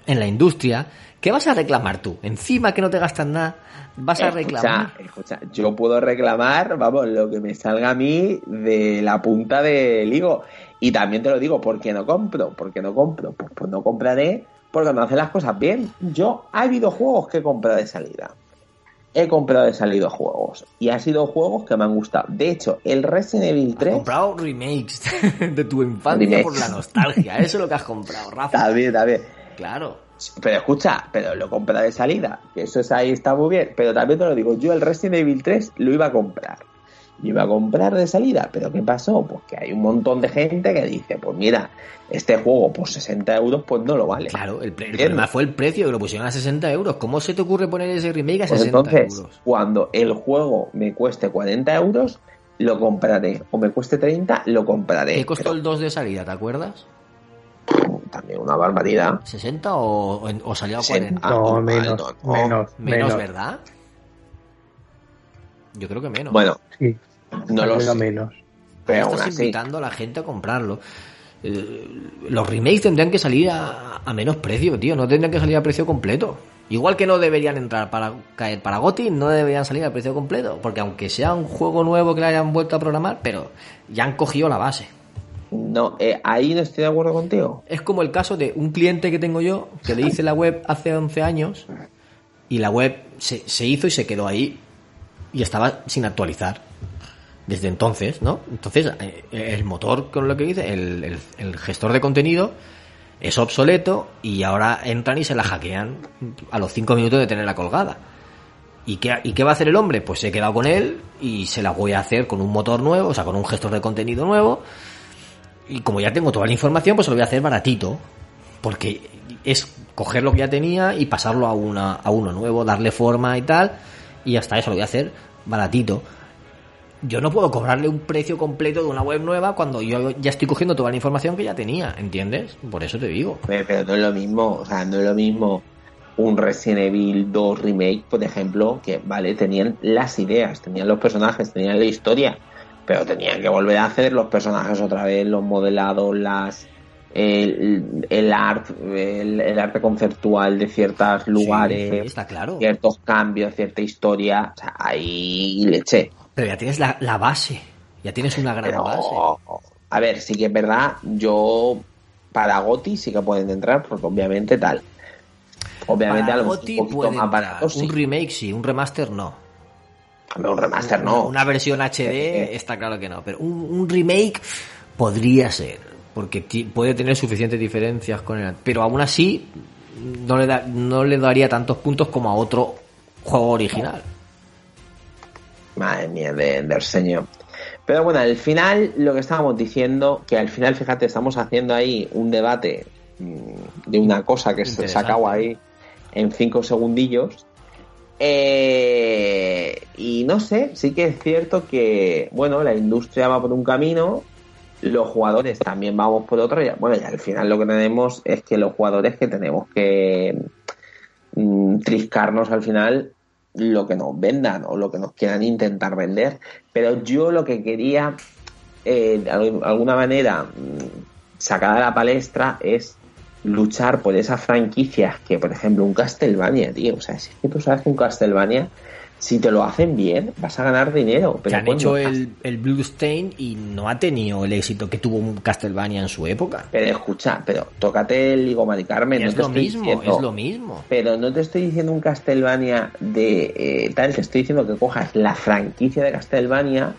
en la industria, ¿qué vas a reclamar tú? Encima que no te gastas nada, vas a reclamar. Escucha, escucha, yo puedo reclamar, vamos, lo que me salga a mí de la punta del higo. Y también te lo digo, ¿por qué no compro? ¿Por qué no compro? Pues, pues no compraré porque no hacen las cosas bien. Yo, ha habido juegos que he comprado de salida. He comprado de salida juegos. Y han sido juegos que me han gustado. De hecho, el Resident Evil Has 3... comprado remakes de tu infancia Remakes. por la nostalgia. Eso es lo que has comprado, Rafa. Está bien, está bien. Claro. Pero escucha, pero lo compra de salida, que eso es ahí está muy bien. Pero también te lo digo, yo el Resident Evil 3 lo iba a comprar. Lo iba a comprar de salida, pero ¿qué pasó? Pues que hay un montón de gente que dice, pues mira, este juego por 60 euros pues no lo vale. Claro, el, el problema fue el precio, que lo pusieron a 60 euros. ¿Cómo se te ocurre poner ese remake a Pues 60 entonces, euros? cuando el juego me cueste 40 euros, lo compraré. O me cueste 30, lo compraré. ¿Qué costó Pero, el 2 de salida, te acuerdas? También una barbaridad. ¿60 o, o- salió a Sí. 40? Ah, No, no, menos, no, no. menos, menos, menos. ¿verdad? Yo creo que menos. Bueno, Sí, no lo sé. menos. Pero Estás así. invitando a la gente a comprarlo. Eh, los remakes tendrían que salir a, a menos precio, tío. No tendrían que salir a precio completo. Igual que no deberían entrar para caer para GOTY, no deberían salir a precio completo. Porque aunque sea un juego nuevo que le hayan vuelto a programar, pero ya han cogido la base. No, eh, ahí no estoy de acuerdo contigo. Es como el caso de un cliente que tengo yo, que le hice la web hace 11 años, y la web se, se hizo y se quedó ahí, y estaba sin actualizar. Desde entonces, ¿no? Entonces, eh, el motor con lo que dice, el, el- el gestor de contenido, es obsoleto, y ahora entran y se la hackean a los 5 minutos de tenerla colgada. ¿Y qué, ¿Y qué va a hacer el hombre? Pues he quedado con él y se la voy a hacer con un motor nuevo, o sea, con un gestor de contenido nuevo. Y como ya tengo toda la información, pues lo voy a hacer baratito. Porque es coger lo que ya tenía y pasarlo a, una, a uno nuevo, darle forma y tal. Y hasta eso lo voy a hacer baratito. Yo no puedo cobrarle un precio completo de una web nueva cuando yo ya estoy cogiendo toda la información que ya tenía, ¿entiendes? Por eso te digo. Pero, pero no es lo mismo, o sea, no es lo mismo un Resident Evil 2 remake, por ejemplo, que, vale, tenían las ideas, tenían los personajes, tenían la historia, pero tenían que volver a hacer los personajes otra vez, los modelados, las el, el art, el, el arte conceptual de ciertos lugares, Sí, está claro. ciertos cambios, cierta historia, o sea, ahí leche. Pero ya tienes la, la base. Ya tienes una gran Pero, base. a ver, sí que es verdad, yo para Goti sí que pueden entrar, porque obviamente tal. Obviamente Para a lo mejor GOTY un poquito puede más entrar. barato, sí. Un remake sí, un remaster no. Un remaster no. Una versión HD está claro que no, pero un, un remake podría ser, porque puede tener suficientes diferencias con el... Pero aún así no le, da, no le daría tantos puntos como a otro juego original. Madre mía, de, del señor. Pero bueno, al final, lo que estábamos diciendo, que al final, fíjate, estamos haciendo ahí un debate mm, de una cosa que se sacaba ahí en cinco segundillos. Eh, y no sé, sí que es cierto que, bueno, la industria va por un camino, los jugadores también vamos por otro. Y, bueno, y al final lo que tenemos es que los jugadores que tenemos que mm, triscarnos al final lo que nos vendan o lo que nos quieran intentar vender. Pero yo lo que quería, eh, de al- alguna manera, mm, sacar a la palestra es luchar por esas franquicias que, por ejemplo, un Castlevania, tío. O sea, si es que tú sabes que un Castlevania, si te lo hacen bien, vas a ganar dinero. Que Pero han hecho el, el Bloodstain y no ha tenido el éxito que tuvo un Castlevania en su época. Pero escucha, pero tócate el Ligo Mari Carmen. no es lo mismo, diciendo- es lo mismo. Pero no te estoy diciendo un Castlevania de eh, tal, te estoy diciendo que cojas la franquicia de Castlevania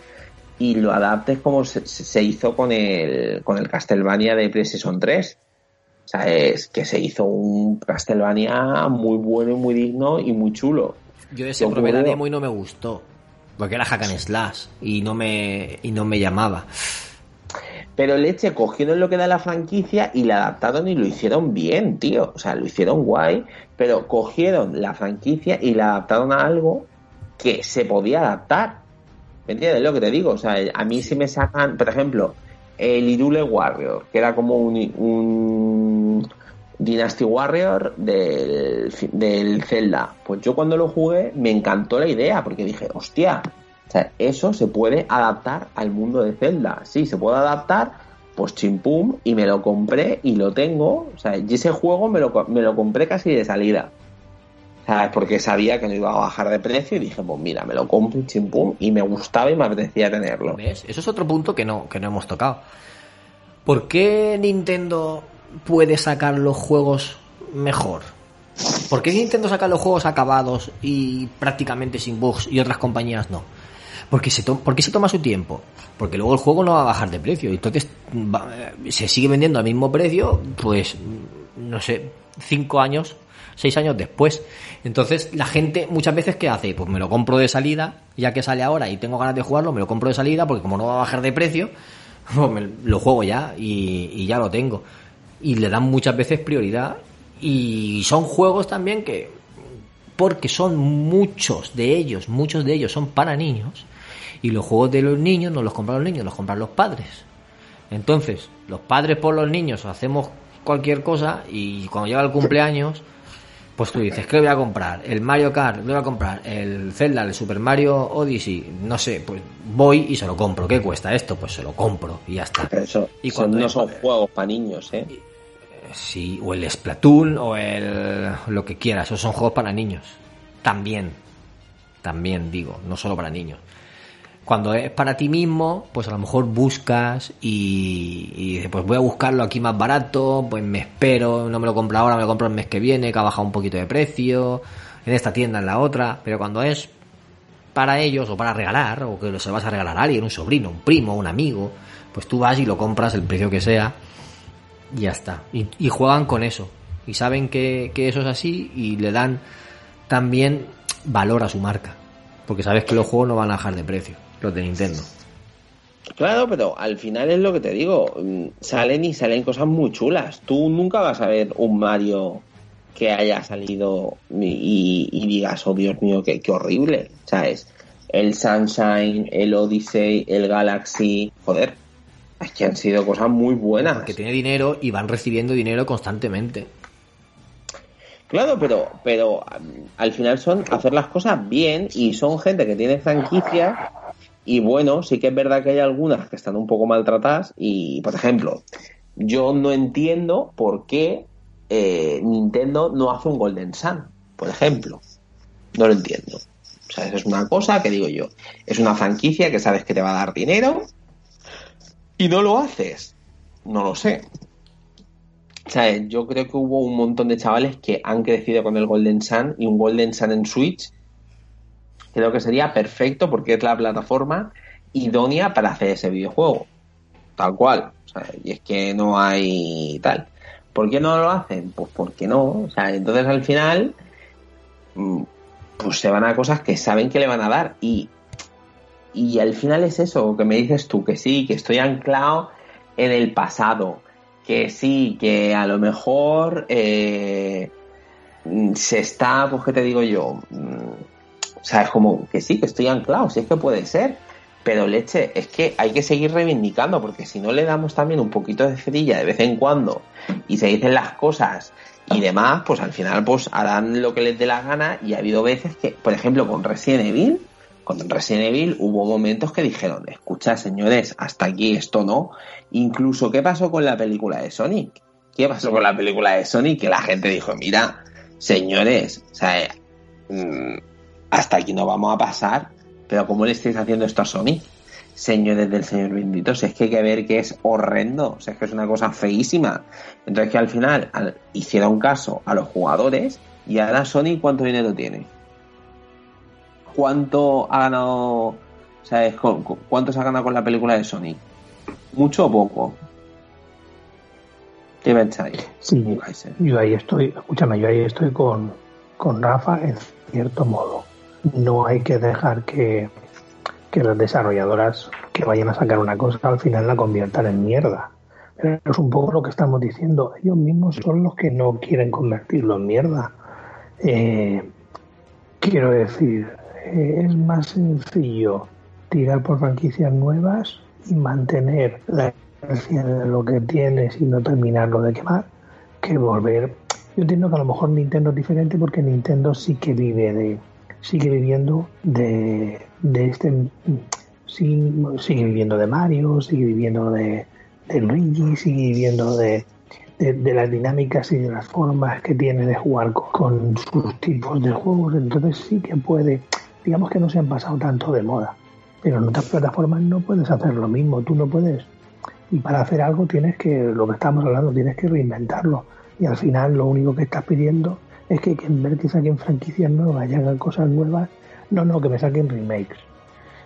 y lo adaptes como se, se hizo con el, con el Castlevania de PlayStation 3. O sea, es que se hizo un Castlevania muy bueno y muy digno y muy chulo. Yo ese Lo probé la juro. demo y no me gustó. Porque era hack and slash y no me, y no me llamaba. Pero leche, cogieron lo que da la franquicia y la adaptaron y lo hicieron bien, tío. O sea, lo hicieron guay, pero cogieron la franquicia y la adaptaron a algo que se podía adaptar. ¿Me entiendes lo que te digo? O sea, a mí si me sacan, por ejemplo, el Irule Warrior, que era como un, un Dynasty Warrior del, del Zelda. Pues yo cuando lo jugué me encantó la idea, porque dije, hostia, o sea, eso se puede adaptar al mundo de Zelda. Sí, se puede adaptar, pues chimpum, y me lo compré y lo tengo. O sea, y ese juego me lo, me lo compré casi de salida. ¿Sabes? Porque sabía que no iba a bajar de precio y dije, pues mira, me lo compro chimpum, y me gustaba y me apetecía tenerlo. ¿Ves? Eso es otro punto que no, que no hemos tocado. ¿Por qué Nintendo puede sacar los juegos mejor? ¿Por qué Nintendo saca los juegos acabados y prácticamente sin bugs y otras compañías no? Porque se, ¿Por qué se toma su tiempo? Porque luego el juego no va a bajar de precio. y Entonces va- eh, se sigue vendiendo al mismo precio, pues, no sé, cinco años, seis años después. Entonces la gente muchas veces, ¿qué hace? Pues me lo compro de salida, ya que sale ahora y tengo ganas de jugarlo, me lo compro de salida porque como no va a bajar de precio, pues me lo juego ya y, y ya lo tengo. Y le dan muchas veces prioridad. Y son juegos también que, porque son muchos de ellos, muchos de ellos son para niños. Y los juegos de los niños no los compran los niños, los compran los padres. Entonces, los padres por los niños hacemos cualquier cosa y cuando llega el cumpleaños, pues tú dices, ¿qué voy a comprar? El Mario Kart, ¿qué voy a comprar? El Zelda, el Super Mario Odyssey, no sé, pues voy y se lo compro. ¿Qué cuesta esto? Pues se lo compro y ya está. Pero eso, Y cuando no son juegos para niños, ¿eh? Sí, o el Splatoon o el lo que quieras, esos son juegos para niños. También, también digo, no solo para niños. Cuando es para ti mismo, pues a lo mejor buscas y, y dices, pues voy a buscarlo aquí más barato, pues me espero, no me lo compro ahora, me lo compro el mes que viene, que ha bajado un poquito de precio, en esta tienda, en la otra, pero cuando es para ellos o para regalar, o que se vas a regalar a alguien, un sobrino, un primo, un amigo, pues tú vas y lo compras el precio que sea y ya está. Y, y juegan con eso. Y saben que, que eso es así y le dan también valor a su marca. Porque sabes que los juegos no van a bajar de precio, los de Nintendo. Claro, pero al final es lo que te digo. mm, Salen y salen cosas muy chulas. Tú nunca vas a ver un Mario que haya salido y, y digas, oh Dios mío, qué, qué horrible. ¿Sabes? El Sunshine, el Odyssey, el Galaxy. Joder, es que han sido cosas muy buenas. Porque tiene dinero y van recibiendo dinero constantemente. Claro, pero, pero um, al final son hacer las cosas bien y son gente que tiene franquicias y bueno, sí que es verdad que hay algunas que están un poco maltratadas y, por ejemplo, yo no entiendo por qué eh, Nintendo no hace un Golden Sun, por ejemplo. No lo entiendo. O sea, eso es una cosa que digo yo. Es una franquicia que sabes que te va a dar dinero y no lo haces. No lo sé. ¿Sabes? Yo creo que hubo un montón de chavales que han crecido con el Golden Sun y un Golden Sun en Switch creo que sería perfecto porque es la plataforma idónea para hacer ese videojuego. Tal cual. O sea, y es que no hay tal. ¿Por qué no lo hacen? Pues porque no. O sea, entonces al final mm, pues se van a cosas que saben que le van a dar y y al final es eso que me dices tú que sí, que estoy anclado en el pasado, que sí, que a lo mejor eh, mm, se está, pues qué te digo yo, Mm, o sea, es como que sí, que estoy anclado, si es que puede ser, pero leche, es que hay que seguir reivindicando, porque si no le damos también un poquito de cerilla de vez en cuando y se dicen las cosas y demás, pues al final pues harán lo que les dé la gana y ha habido veces que, por ejemplo, con Resident Evil, con Resident Evil hubo momentos que dijeron, escucha señores, hasta aquí esto no. Incluso, ¿qué pasó con la película de Sonic? ¿qué pasó con la película de Sony? Que la gente dijo, mira, señores, o sea, mm, hasta aquí no vamos a pasar, pero ¿cómo le estáis haciendo esto a Sony? Señores del Señor bendito, si es que hay que ver que es horrendo, sea, es que es una cosa feísima. Entonces que al final al- hicieron caso a los jugadores y ahora Sony ¿cuánto dinero tiene? ¿Cuánto ha ganado, sabes, con- con- cuánto se ha ganado con la película de Sony? ¿Mucho o poco? ¿Qué pensáis? Sí, yo ahí estoy, escúchame, yo ahí estoy con, con Rafa en cierto modo. No hay que dejar que, que las desarrolladoras que vayan a sacar una cosa al final la conviertan en mierda. Pero es un poco lo que estamos diciendo. Ellos mismos son los que no quieren convertirlo en mierda. Eh, quiero decir, eh, es más sencillo tirar por franquicias nuevas y mantener la inercia de lo que tienes y no terminarlo de quemar que volver. Yo entiendo que a lo mejor Nintendo es diferente porque Nintendo sí que vive de, sigue viviendo de, de este, sigue viviendo de Mario, sigue viviendo de, de Luigi, sigue viviendo de, de, de las dinámicas y de las formas que tiene de jugar con, con sus tipos de juegos. Entonces sí que puede, digamos que no se han pasado tanto de moda. Pero en otras plataformas no puedes hacer lo mismo, tú no puedes. Y para hacer algo tienes que, lo que estamos hablando, tienes que reinventarlo. Y al final lo único que estás pidiendo es que, que en vez que saquen franquicias nuevas y hagan cosas nuevas, no, no, que me saquen remakes.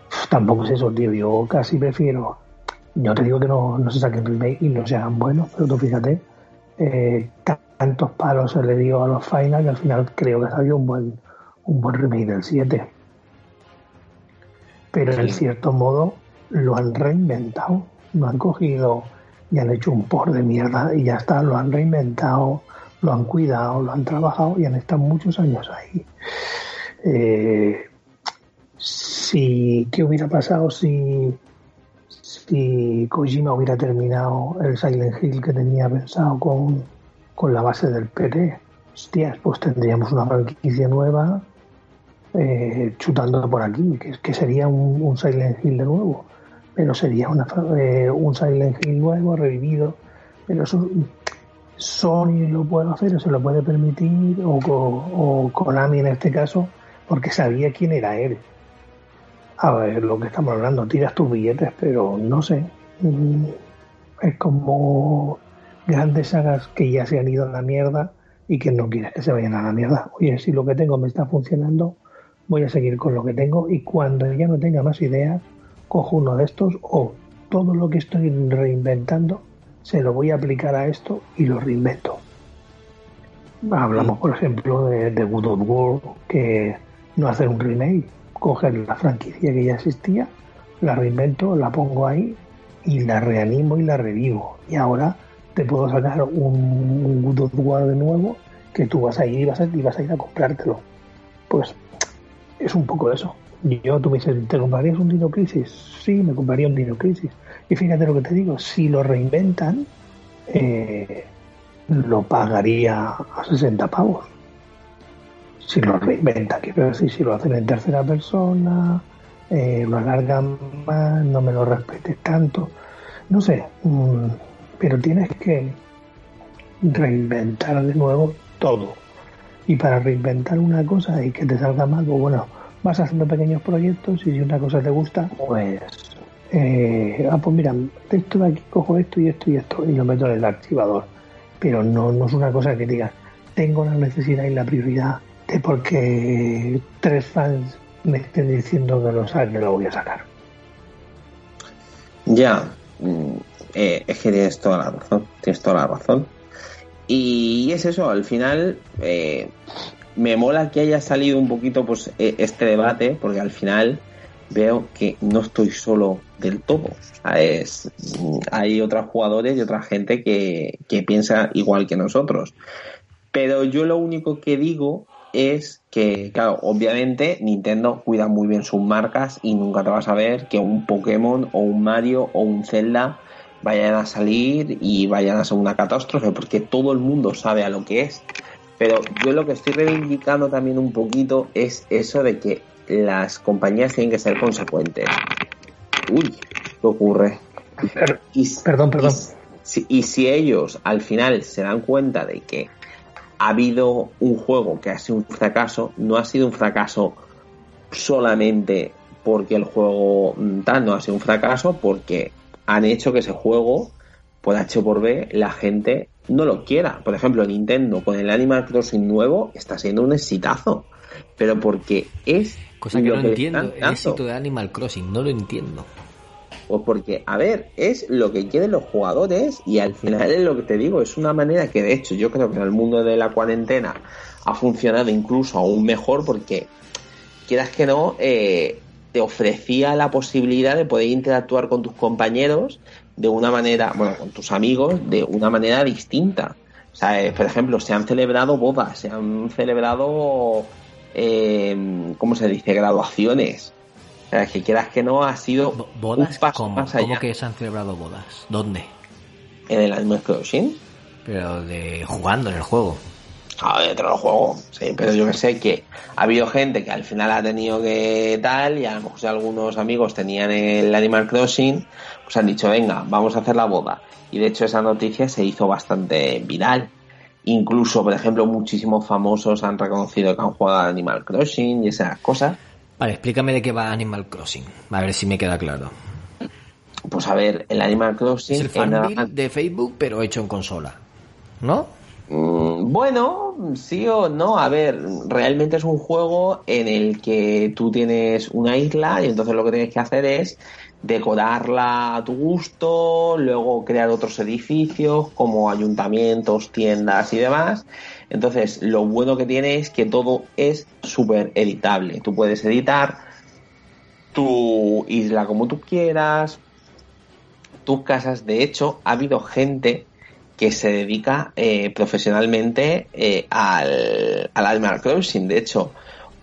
Uf, tampoco es eso, tío. Yo casi prefiero, no te digo que no, no se saquen remakes y no se hagan buenos, pero tú fíjate, eh, tantos palos se le dio a los finals y al final creo que salió un buen, un buen remake del 7 pero en cierto modo lo han reinventado, lo han cogido y han hecho un por de mierda y ya está, lo han reinventado, lo han cuidado, lo han trabajado y han estado muchos años ahí. Eh, si, ¿Qué hubiera pasado si, si Kojima hubiera terminado el Silent Hill que tenía pensado con, con la base del PT? Hostias, pues tendríamos una franquicia nueva eh, chutando por aquí, que, sería un, un, Silent Hill de nuevo, pero sería una, eh, un Silent Hill nuevo, revivido, pero eso Sony lo puede hacer, se lo puede permitir, o, o, o Konami en este caso, porque sabía quién era él. A ver, lo que estamos hablando, tiras tus billetes, pero no sé, mm, es como grandes sagas que ya se han ido a la mierda y que no quieres que se vayan a la mierda. Oye, si lo que tengo me está funcionando, voy a seguir con lo que tengo y cuando ya no tenga más ideas, cojo uno de estos o todo lo que estoy reinventando se lo voy a aplicar a esto y lo reinvento. Hablamos, por ejemplo, de, de Good of War, que no hacer un remake, coger la franquicia que ya existía, la reinvento, la pongo ahí y la reanimo y la revivo. Y ahora te puedo sacar un, un Good of War de nuevo que tú vas a ir y vas a, y vas a ir a comprártelo. Pues es un poco eso. Yo, tú me dices, ¿te comprarías un Dino Crisis? Sí, me compraría un Dino Crisis. Y fíjate lo que te digo, si lo reinventan, eh, lo pagaría a 60 pavos. Si lo reinventan, quiero decir, si lo hacen en tercera persona, eh, lo alargan más, no me lo respetes tanto. No sé, mmm, pero tienes que reinventar de nuevo todo. Y para reinventar una cosa y que te salga mal, pues bueno, vas haciendo pequeños proyectos y si una cosa te gusta, pues, eh, ah, pues mira, esto de aquí cojo esto y esto y esto y lo meto en el archivador. Pero no, es una cosa que digas, tengo la necesidad y la prioridad de porque tres fans me estén diciendo que lo saben, lo voy a sacar. Ya, eh, es que tienes toda la razón, tienes toda la razón. Y es eso, al final eh, me mola que haya salido un poquito pues este debate, porque al final veo que no estoy solo del todo. Es, hay otros jugadores y otra gente que, que piensa igual que nosotros. Pero yo lo único que digo es que, claro, obviamente Nintendo cuida muy bien sus marcas y nunca te vas a ver que un Pokémon o un Mario o un Zelda vayan a salir y vayan a ser una catástrofe, porque todo el mundo sabe a lo que es. Pero yo lo que estoy reivindicando también un poquito es eso de que las compañías tienen que ser consecuentes. Uy, ¿qué ocurre? Per y, perdón, perdón. Si- y si ellos al final se dan cuenta de que ha habido un juego que ha sido un fracaso, no ha sido un fracaso solamente porque el juego mm, tal no ha sido un fracaso, porque han hecho que ese juego, por H o por B, la gente no lo quiera. Por ejemplo, Nintendo con el Animal Crossing nuevo está siendo un exitazo, pero porque es Cosa que no entiendo, el dando. éxito de Animal Crossing, no lo entiendo. Pues porque, a ver, es lo que quieren los jugadores y al final es lo que te digo, es una manera que de hecho yo creo que en el mundo de la cuarentena ha funcionado incluso aún mejor porque, quieras que no, eh, te ofrecía la posibilidad de poder interactuar con tus compañeros de una manera, bueno, con tus amigos de una manera distinta. O sea, eh, por ejemplo, se han celebrado bodas, se han celebrado, eh, ¿cómo se dice?, graduaciones. O sea, que quieras que no, ha sido Bo- ¿Bodas? un paso ¿Cómo? más allá ¿Cómo que se han celebrado bodas? ¿Dónde? en el Animal Crossing. Pero de jugando en el juego. Ah, dentro del juego, sí, pero yo que sé que ha habido gente que al final ha tenido que tal, y a lo mejor si algunos amigos tenían el Animal Crossing, pues han dicho, venga, vamos a hacer la boda. Y de hecho esa noticia se hizo bastante viral. Incluso, por ejemplo, muchísimos famosos han reconocido que han jugado al Animal Crossing y esas cosas. Vale, explícame de qué va Animal Crossing. A ver si me queda claro. Pues a ver, el Animal Crossing... Es el la- fanville de Facebook, pero hecho en consola. ¿No? Mm, Bueno, sí o no. A ver, realmente es un juego en el que tú tienes una isla y entonces lo que tienes que hacer es decorarla a tu gusto, luego crear otros edificios como ayuntamientos, tiendas y demás. Entonces, lo bueno que tiene es que todo es súper editable. Tú puedes editar tu isla como tú quieras, tus casas. De hecho, ha habido gente que se dedica eh, profesionalmente eh, al, al Crossing. De hecho,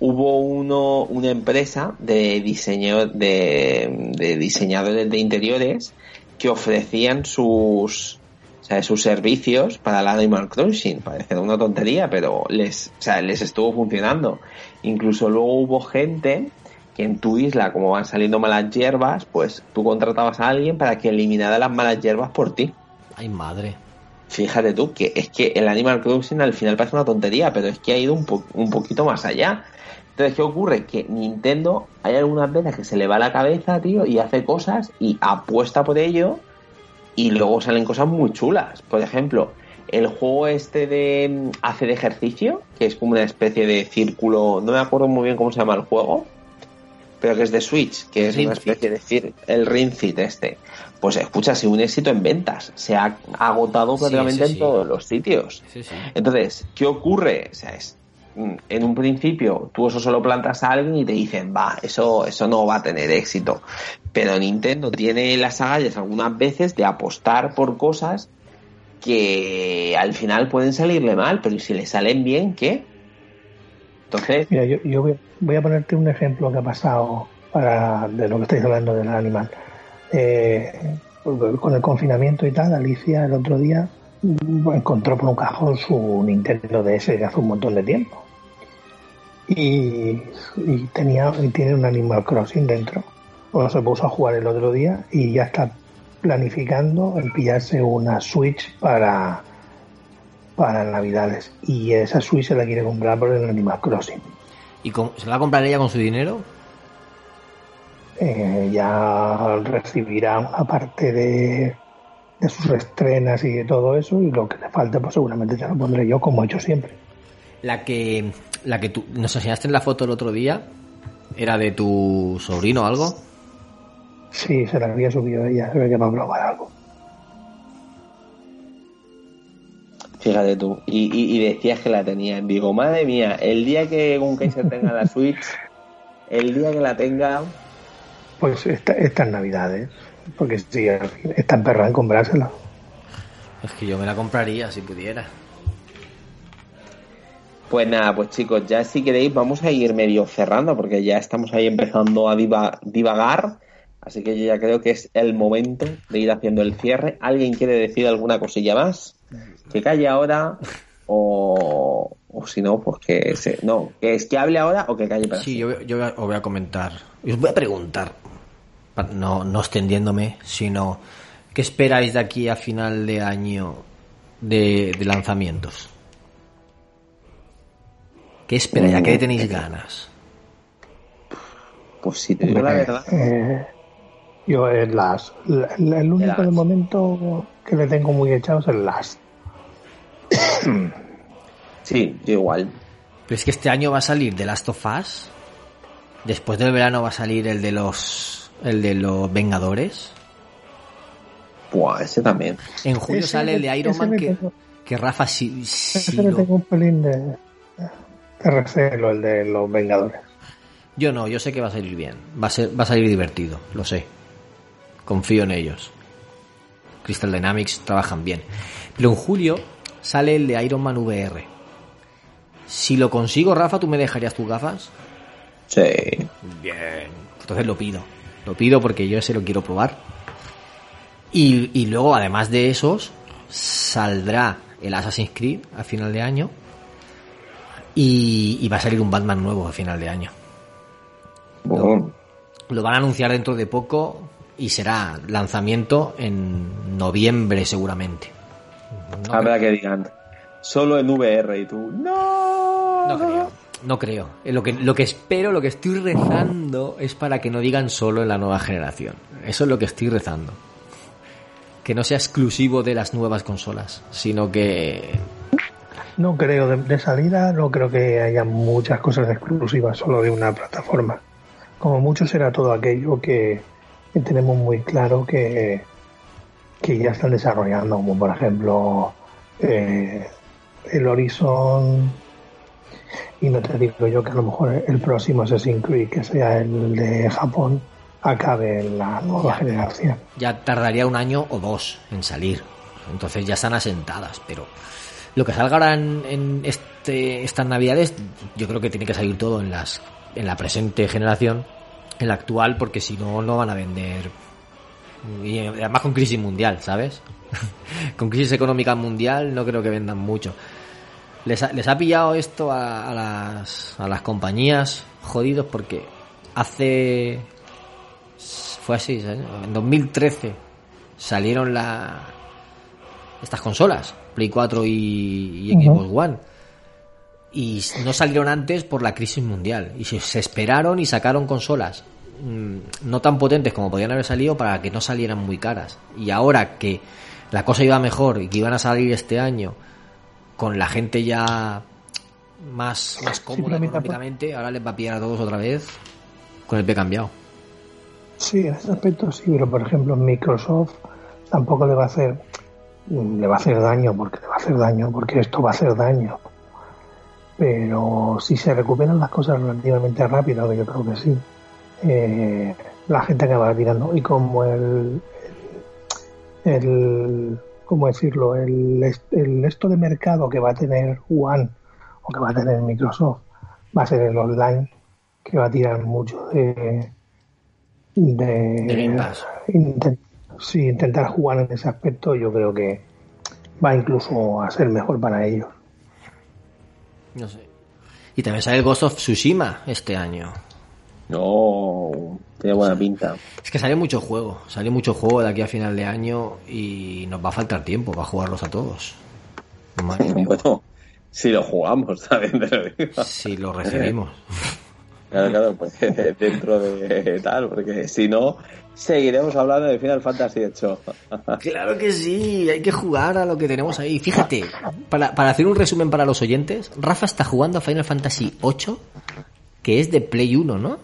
hubo uno, una empresa de diseño de, de diseñadores de interiores que ofrecían sus o sea, sus servicios para el Animal Crossing. Parece una tontería, pero les, o sea, les estuvo funcionando. Incluso luego hubo gente que en tu isla, como van saliendo malas hierbas, pues tú contratabas a alguien para que eliminara las malas hierbas por ti. Ay, madre. Fíjate tú, que es que el Animal Crossing al final parece una tontería, pero es que ha ido un, po- un poquito más allá. Entonces, ¿qué ocurre? Que Nintendo hay algunas veces que se le va la cabeza, tío, y hace cosas y apuesta por ello y luego salen cosas muy chulas. Por ejemplo, el juego este de mm, hacer ejercicio, que es como una especie de círculo, no me acuerdo muy bien cómo se llama el juego, pero que es de Switch, que es Ring una Fit. especie de cir- el Ring Fit este. Pues escucha, ha sido un éxito en ventas. Se ha agotado Sí, prácticamente sí, en todos los sitios. Entonces, ¿qué ocurre? O sea, es, en un principio tú eso solo plantas a alguien y te dicen, va, eso, eso no va a tener éxito. Pero Nintendo tiene las agallas algunas veces de apostar por cosas que al final pueden salirle mal, pero si le salen bien, ¿qué? Entonces, Mira, yo, yo voy, voy a ponerte un ejemplo que ha pasado para de lo que estáis hablando del animal. Eh, con el confinamiento y tal, Alicia el otro día mm, encontró por un cajón su Nintendo DS de hace un montón de tiempo. Y, y tenía y tiene un Animal Crossing dentro. Bueno, se puso a jugar el otro día y ya está planificando el pillarse una Switch para para Navidades. Y esa Switch se la quiere comprar por el Animal Crossing. ¿Y con- se la va a comprar ella con su dinero? Eh, ya recibirá una parte de, de sus estrenas y de todo eso. Y lo que le falte, pues seguramente ya lo pondré yo, como he hecho siempre. La que, la que tú nos enseñaste en la foto el otro día, ¿era de tu sobrino o algo? Sí, se la había subido ella, se ve que va a probar algo. fíjate tú. Y, y- y decías que la tenía. Digo, madre mía, el día que un Kaiser tenga la Switch, el día que la tenga, Pues esta, estas navidades. Porque si está emperrada en comprársela. Es que yo me la compraría si pudiera. Pues nada, pues chicos, ya si queréis vamos a ir medio cerrando porque ya estamos ahí empezando a diva- divagar. Así que yo ya creo que es el momento de ir haciendo el cierre. ¿Alguien quiere decir alguna cosilla más? Que calle ahora o, o si no, pues que se, no, que es que hable ahora o que calle para Sí, yo, yo os voy a comentar. y Os voy a preguntar, no, no extendiéndome, sino ¿Qué esperáis de aquí a final de año de, de lanzamientos? ¿Qué esperáis? ¿A qué tenéis ganas? Pues si te digo la verdad. Eh, yo el Last. La- la- el único Last. de momento que le tengo muy echado es el Last. Sí, yo igual. Pero es que este año va a salir The Last of Us. Después del verano va a salir el de los el de los Vengadores. Buah, ese también. En julio Ese sale el de Iron ese Man que, tengo- que Rafa sí, sí Ese le lo- tengo un pelín de, de recelo, el de los Vengadores. Yo no, yo sé que va a salir bien. Va a ser, va a salir divertido, lo sé. Confío en ellos. Crystal Dynamics trabajan bien. Pero en julio sale el de Iron Man VR. Si lo consigo, Rafa, ¿tú me dejarías tus gafas? Sí. Bien. Entonces lo pido. Lo pido porque yo ese lo quiero probar. Y, y luego, además de esos, saldrá el Assassin's Creed a final de año. Y, y va a salir un Batman nuevo a final de año. Lo van a anunciar dentro de poco y será lanzamiento en noviembre seguramente. No, habrá que digan. Solo en VR y tú. ¡No! no creo. No creo. Eh, Lo que, espero, lo que estoy rezando es para que no digan solo en la nueva generación. Eso es lo que estoy rezando. Que no sea exclusivo de las nuevas consolas, sino que... No creo, de, salida no creo que haya muchas cosas exclusivas solo de una plataforma. Como mucho será todo aquello que, que tenemos muy claro que, que ya están desarrollando, como por ejemplo eh, el Horizon y no te digo yo que a lo mejor el próximo Assassin's Creed, que sea el de Japón, acabe en la nueva generación. ya tardaría un año o dos en salir. Entonces ya están asentadas, pero lo que salga ahora en, en este, estas navidades, yo creo que tiene que salir todo en las en la presente generación, en la actual, porque si no, no van a vender. Y además con crisis mundial, ¿sabes? con crisis económica mundial no creo que vendan mucho. Les ha, les ha pillado esto a, a las, a las compañías jodidos porque hace fue así, ¿sabes? en 2013 salieron la estas consolas, Play 4 y, y Xbox One. Y no salieron antes por la crisis mundial. Y se, se esperaron y sacaron consolas mm, no tan potentes como podían haber salido para que no salieran muy caras. Y ahora que la cosa iba mejor y que iban a salir este año con la gente ya más, más cómoda económicamente, ahora les va a pillar a todos otra vez con el pie cambiado. Sí, en ese aspecto sí, pero por ejemplo Microsoft tampoco le va a hacer le va a hacer daño porque le va a hacer daño porque esto va a hacer daño. Pero si se recuperan las cosas relativamente rápido, que yo creo que sí, eh, la gente acaba tirando. Y como el, el ¿cómo decirlo? El, est- el esto de mercado que va a tener One o que va a tener Microsoft va a ser el online, que va a tirar mucho de de, De Game Pass. inten- sí, intentar jugar en ese aspecto yo creo que va incluso a ser mejor para ellos. No sé. Y también sale el Ghost of Tsushima este año. No, tiene buena pinta. Es que sale mucho juego, sale mucho juego de aquí a final de año y nos va a faltar tiempo para jugarlos a todos. Bueno, si lo jugamos, también te lo digo. si lo recibimos. Claro, claro, pues dentro de tal, porque si no, seguiremos hablando de Final Fantasy VIII. Claro que sí, hay que jugar a lo que tenemos ahí. Fíjate, para, para hacer un resumen para los oyentes, Rafa está jugando a Final Fantasy VIII, que es de Play 1, ¿no?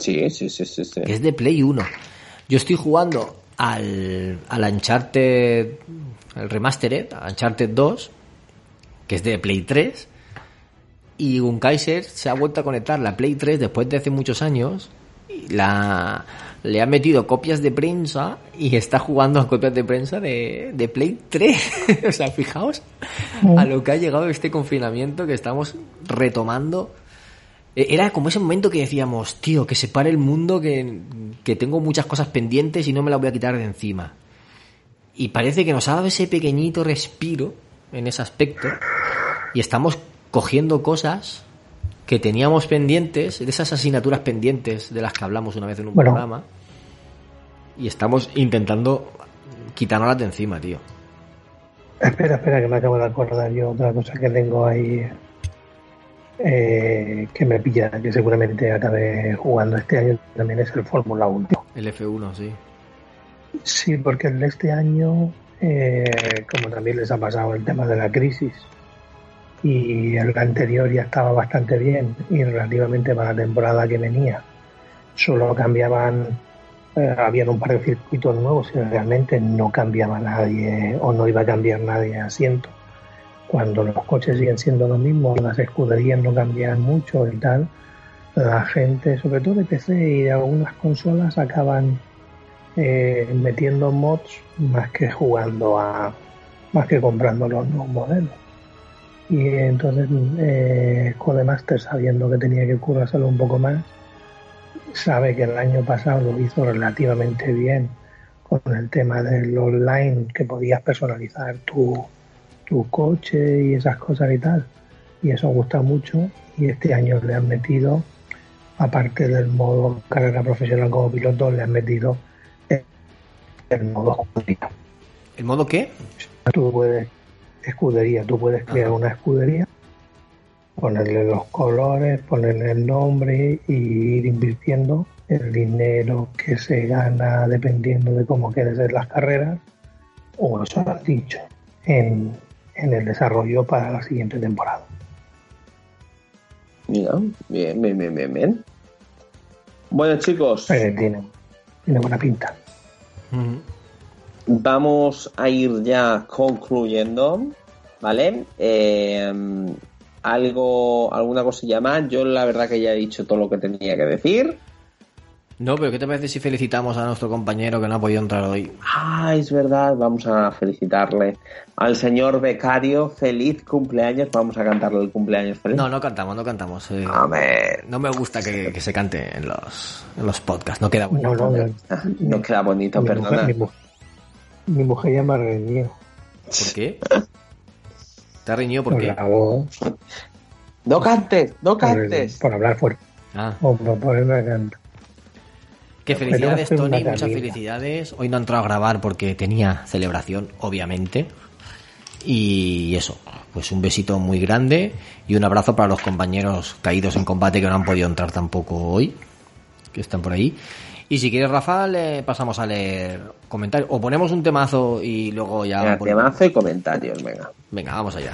Sí, sí, sí, sí, sí. que es de Play 1. Yo estoy jugando al, al Uncharted, el Remastered, al Uncharted 2, que es de Play 3, y un Kaiser se ha vuelto a conectar la Play 3 después de hace muchos años, y la, le ha metido copias de prensa y está jugando a copias de prensa de, de Play 3. o sea, fijaos a lo que ha llegado este confinamiento que estamos retomando eh, era como ese momento que decíamos, tío, que se pare el mundo, que, que tengo muchas cosas pendientes y no me las voy a quitar de encima. Y parece que nos ha dado ese pequeñito respiro en ese aspecto y estamos cogiendo cosas que teníamos pendientes, de esas asignaturas pendientes de las que hablamos una vez en un Bueno. programa, y estamos intentando quitándolas de encima, tío. Espera, espera, que me acabo de acordar yo otra cosa que tengo ahí eh, que me pilla, que seguramente acabe jugando este año, también es el Fórmula 1. El F1, sí. Sí, porque el de este año, eh, como también les ha pasado el tema de la crisis, y el anterior ya estaba bastante bien, y relativamente para la temporada que venía, solo cambiaban, eh, habían un par de circuitos nuevos y realmente no cambiaba nadie o no iba a cambiar nadie asiento. Cuando los coches siguen siendo lo mismo, las escuderías no cambian mucho y tal, la gente, sobre todo de PC y de algunas consolas, acaban eh, metiendo mods más que jugando a más que comprando los nuevos modelos. Y entonces eh, Codemaster sabiendo que tenía que currárselo un poco más sabe que el año pasado lo hizo relativamente bien con el tema del online que podías personalizar tu, tu coche y esas cosas y tal y eso gusta mucho y este año le han metido aparte del modo carrera profesional como piloto le han metido el modo escudería. ¿El modo qué? Tú puedes, escudería, tú puedes crear Ajá. una escudería, ponerle los colores, ponerle el nombre y ir invirtiendo el dinero que se gana dependiendo de cómo quieres ser las carreras, o eso lo has dicho, en, en el desarrollo para la siguiente temporada. Mira, bien, bien, bien, bien, bien. Bueno, chicos, Eh, tiene, tiene buena pinta. Ujú. vamos a ir ya concluyendo, ¿vale? Eh, algo, alguna cosilla más. Yo la verdad que ya he dicho todo lo que tenía que decir. No, pero ¿qué te parece si felicitamos a nuestro compañero que no ha podido entrar hoy? Ah, es verdad, vamos a felicitarle al señor becario. Feliz cumpleaños. Vamos a cantarle el cumpleaños feliz. No, no cantamos, no cantamos. eh. No me gusta que, que se cante en los, en los podcasts, no queda bonito. no, no. ah, no queda bonito, mi, perdona. mujer, mi, mu- mi mujer ya me ha reñido. ¿Por qué? ¿Te ha reñido por Por qué? la voz, No cantes, no por, el- cantes. por hablar fuerte. Ah, O por ponerme a cantar. Que felicidades, Tony, muchas felicidades. Hoy no ha entrado a grabar porque tenía celebración, obviamente. Y eso, pues un besito muy grande y un abrazo para los compañeros caídos en combate que no han podido entrar tampoco hoy, que están por ahí. Y si quieres, Rafa, le pasamos a leer comentarios. O ponemos un temazo y luego ya... Ponemos- temazo y comentarios, venga. Venga, vamos allá.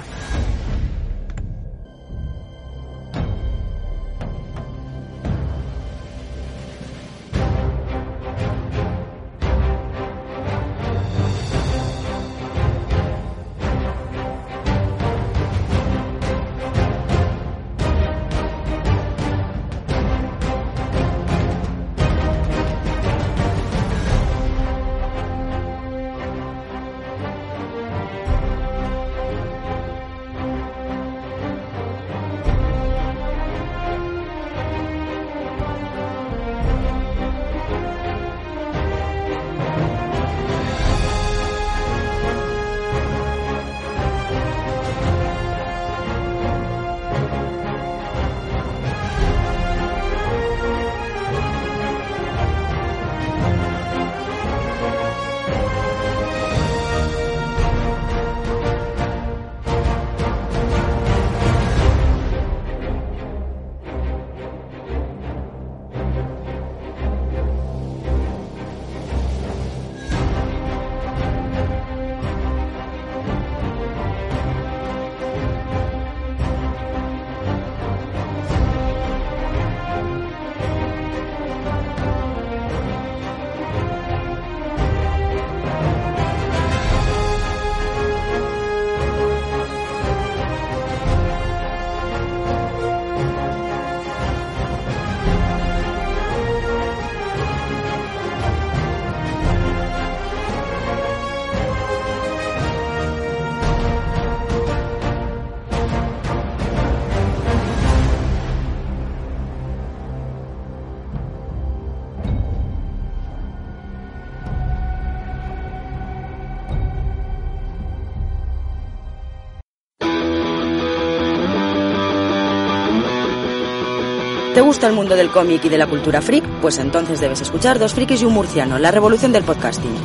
Gusta el mundo del cómic y de la cultura freak? Pues entonces debes escuchar Dos Frikis y un Murciano, la revolución del podcasting.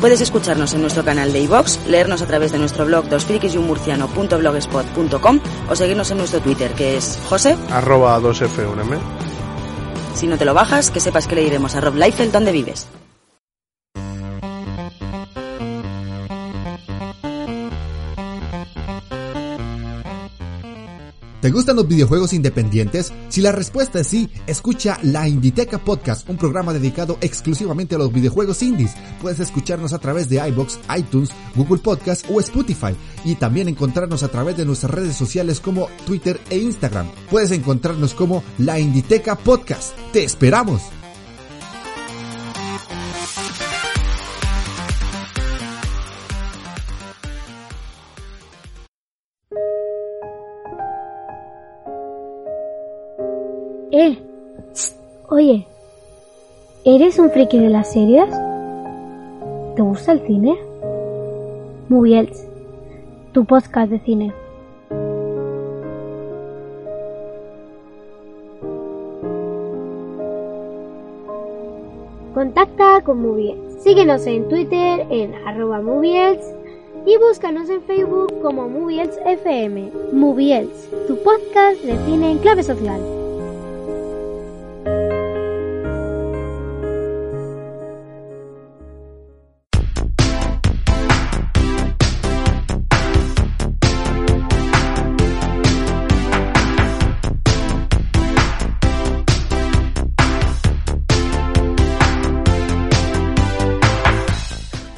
Puedes escucharnos en nuestro canal de iVox, leernos a través de nuestro blog dospiriquisyunmurciano.blogspot.com o seguirnos en nuestro Twitter, que es José. Arroba 2F1M. Si no te lo bajas, que sepas que le iremos a Rob Liefeld donde vives. ¿Te gustan los videojuegos independientes? Si la respuesta es sí, escucha La Inditeca Podcast, un programa dedicado exclusivamente a los videojuegos indies. Puedes escucharnos a través de iBox, iTunes, Google Podcast o Spotify y también encontrarnos a través de nuestras redes sociales como Twitter e Instagram. Puedes encontrarnos como La Inditeca Podcast. ¡Te esperamos! Oye, ¿eres un friki de las series? ¿Te gusta el cine? Moviels, tu podcast de cine. Contacta con Moviels. Síguenos en Twitter en arroba y búscanos en Facebook como Moviels FM. Moviels, tu podcast de cine en clave social.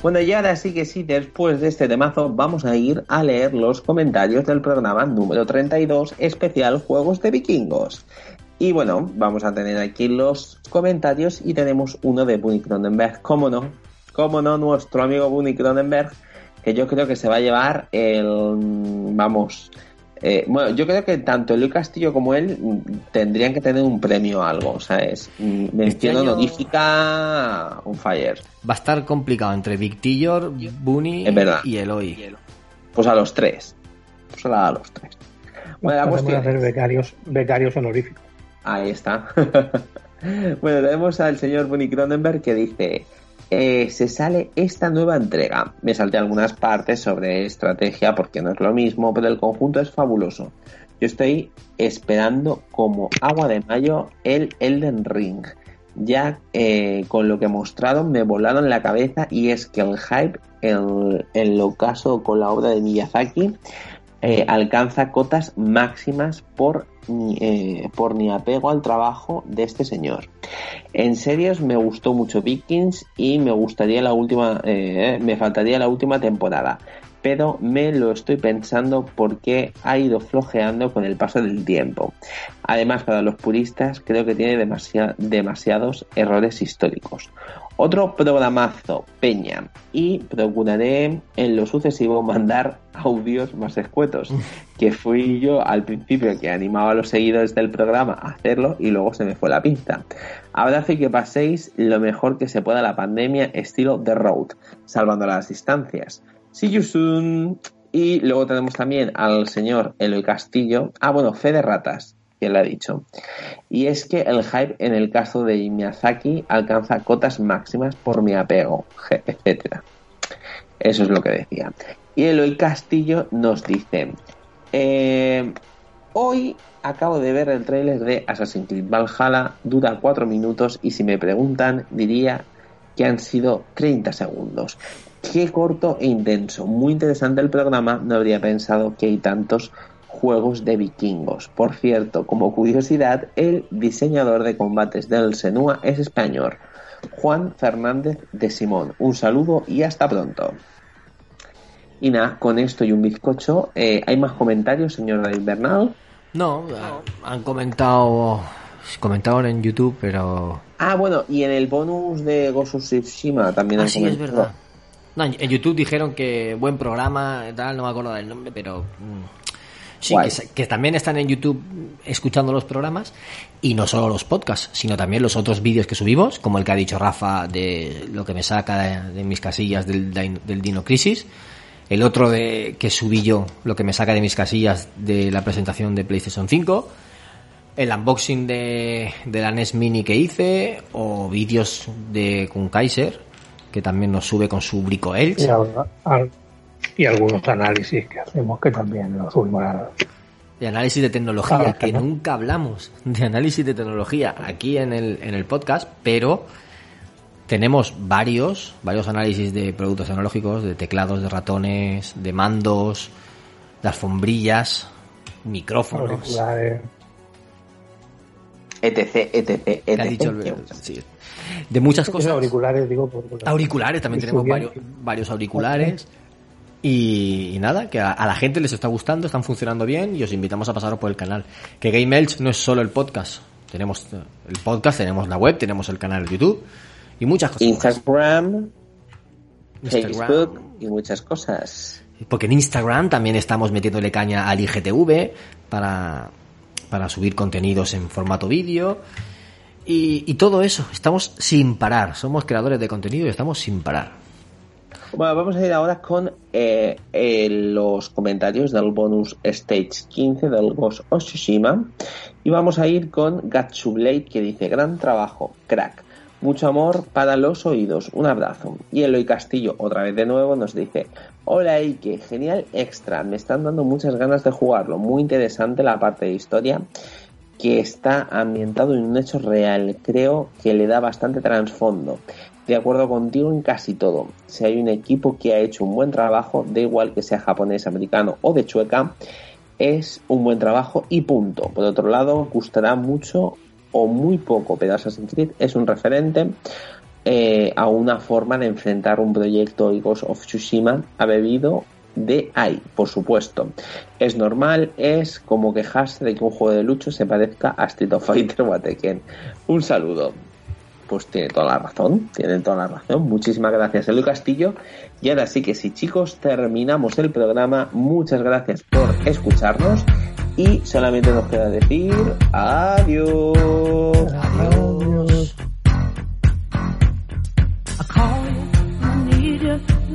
Bueno, y ahora sí que sí, después de este temazo, vamos a ir a leer los comentarios del programa número 32, especial Juegos de Vikingos. Y bueno, vamos a tener aquí los comentarios y tenemos uno de Bunny Cronenberg, cómo no, cómo no, nuestro amigo Bunny Cronenberg, que yo creo que se va a llevar el, vamos, eh, bueno, yo creo que tanto Eloy Castillo como él mm, tendrían que tener un premio o algo, ¿sabes? Mm, Mención Este año- honorífica on fire. Va a estar complicado entre Victillor, Bunny Es y Eloy. Pues a los tres. Pues a los tres. Bueno, la Podemos cuestión hacer es- becarios, becarios honoríficos. Ahí está. bueno, tenemos al señor Bunny Cronenberg que dice: eh, Se sale esta nueva entrega. Me salté algunas partes sobre estrategia porque no es lo mismo, pero el conjunto es fabuloso. Yo estoy esperando como agua de mayo el Elden Ring. Ya eh, con lo que mostraron me volaron la cabeza y es que el hype en, lo caso con la obra de Miyazaki eh, alcanza cotas máximas por, eh, por mi apego al trabajo de este señor. En series me gustó mucho Vikings y me gustaría la última, eh, me faltaría la última temporada, pero me lo estoy pensando porque ha ido flojeando con el paso del tiempo. Además, para los puristas creo que tiene demasi- demasiados errores históricos. Otro programazo, Peña, y procuraré en lo sucesivo mandar audios más escuetos, que fui yo al principio que animaba a los seguidores del programa a hacerlo y luego se me fue la pinza. Abrazo y que paséis lo mejor que se pueda la pandemia estilo The Road, salvando las distancias. See. Y luego tenemos también al señor Eloy Castillo. Ah, bueno, fe de ratas, que le ha dicho. Y es que el hype en el caso de Miyazaki alcanza cotas máximas por mi apego, etcétera. Eso es lo que decía. Y Eloy Castillo nos dice: eh, Hoy acabo de ver el tráiler de Assassin's Creed Valhalla, dura 4 minutos y si me preguntan diría que han sido 30 segundos. Qué corto e intenso, muy interesante el programa, no habría pensado que hay tantos juegos de vikingos. Por cierto, como curiosidad, el diseñador de combates del Senua es español, Juan Fernández de Simón. Un saludo y hasta pronto. Y nada, con esto y un bizcocho, eh, ¿hay más comentarios, señor David Bernal? No, ah, han comentado, comentaron en YouTube, pero... Ah, bueno, y en el bonus de of Tsushima también Ah, han sí, es verdad. No, en YouTube dijeron que buen programa, tal, no me acuerdo del nombre, pero... mm, Sí, que, también están en YouTube escuchando los programas y no solo los podcasts, sino también los otros vídeos que subimos, como el que ha dicho Rafa de lo que me saca de, de mis casillas del, del Dino Crisis, el otro de que subí yo, lo que me saca de mis casillas de la presentación de PlayStation 5, el unboxing de, de la NES Mini que hice, o vídeos de con Kaiser, que también nos sube con su Brico Elch. Y, al- al- y algunos análisis que hacemos que también los subimos a- De análisis de tecnología, Claro, que ¿no? nunca hablamos de análisis de tecnología aquí en el, en el podcast, pero tenemos varios, varios análisis de productos tecnológicos, de teclados, de ratones, de mandos, de alfombrillas, micrófonos. auriculares. etc, etc, etc. De muchas cosas. auriculares, digo, por- por- Auriculares, también tenemos varios, varios auriculares. Y, y nada, que a, a la gente les está gustando, están funcionando bien y os invitamos a pasaros por el canal. Que Game Elch no es solo el podcast. Tenemos eh, el podcast, tenemos la web, tenemos el canal de YouTube y muchas cosas. Instagram. Facebook y muchas cosas. Porque en Instagram también estamos metiéndole caña al IGTV para, para subir contenidos en formato vídeo. Y, todo eso, estamos sin parar. Somos creadores de contenido y estamos sin parar. Bueno, vamos a ir ahora con eh, eh, los comentarios del bonus Stage 15 del Ghost of Tsushima. Y vamos a ir con Gatsublade que dice, gran trabajo, crack. Mucho amor para los oídos, un abrazo. Y Eloy Castillo, otra vez de nuevo, nos dice, hola Ike, genial extra, me están dando muchas ganas de jugarlo, muy interesante la parte de historia que está ambientado en un hecho real, creo que le da bastante trasfondo. De acuerdo contigo en casi todo. Si hay un equipo que ha hecho un buen trabajo, da igual que sea japonés, americano o de Chueca, es un buen trabajo y punto. Por otro lado, gustará mucho o muy poco, pero Assassin's Creed es un referente eh, a una forma de enfrentar un proyecto Ghost of Tsushima ha bebido de ahí, por supuesto. Es normal, es como quejarse de que un juego de lucho se parezca a Street of Fighter o a Tekken. Un saludo. Pues tiene toda la razón, tiene toda la razón. Muchísimas gracias, Eloy Castillo. Y ahora sí que sí, chicos, terminamos el programa. Muchas gracias por escucharnos. Y solamente nos queda decir adiós. Adiós. I call you, I need you,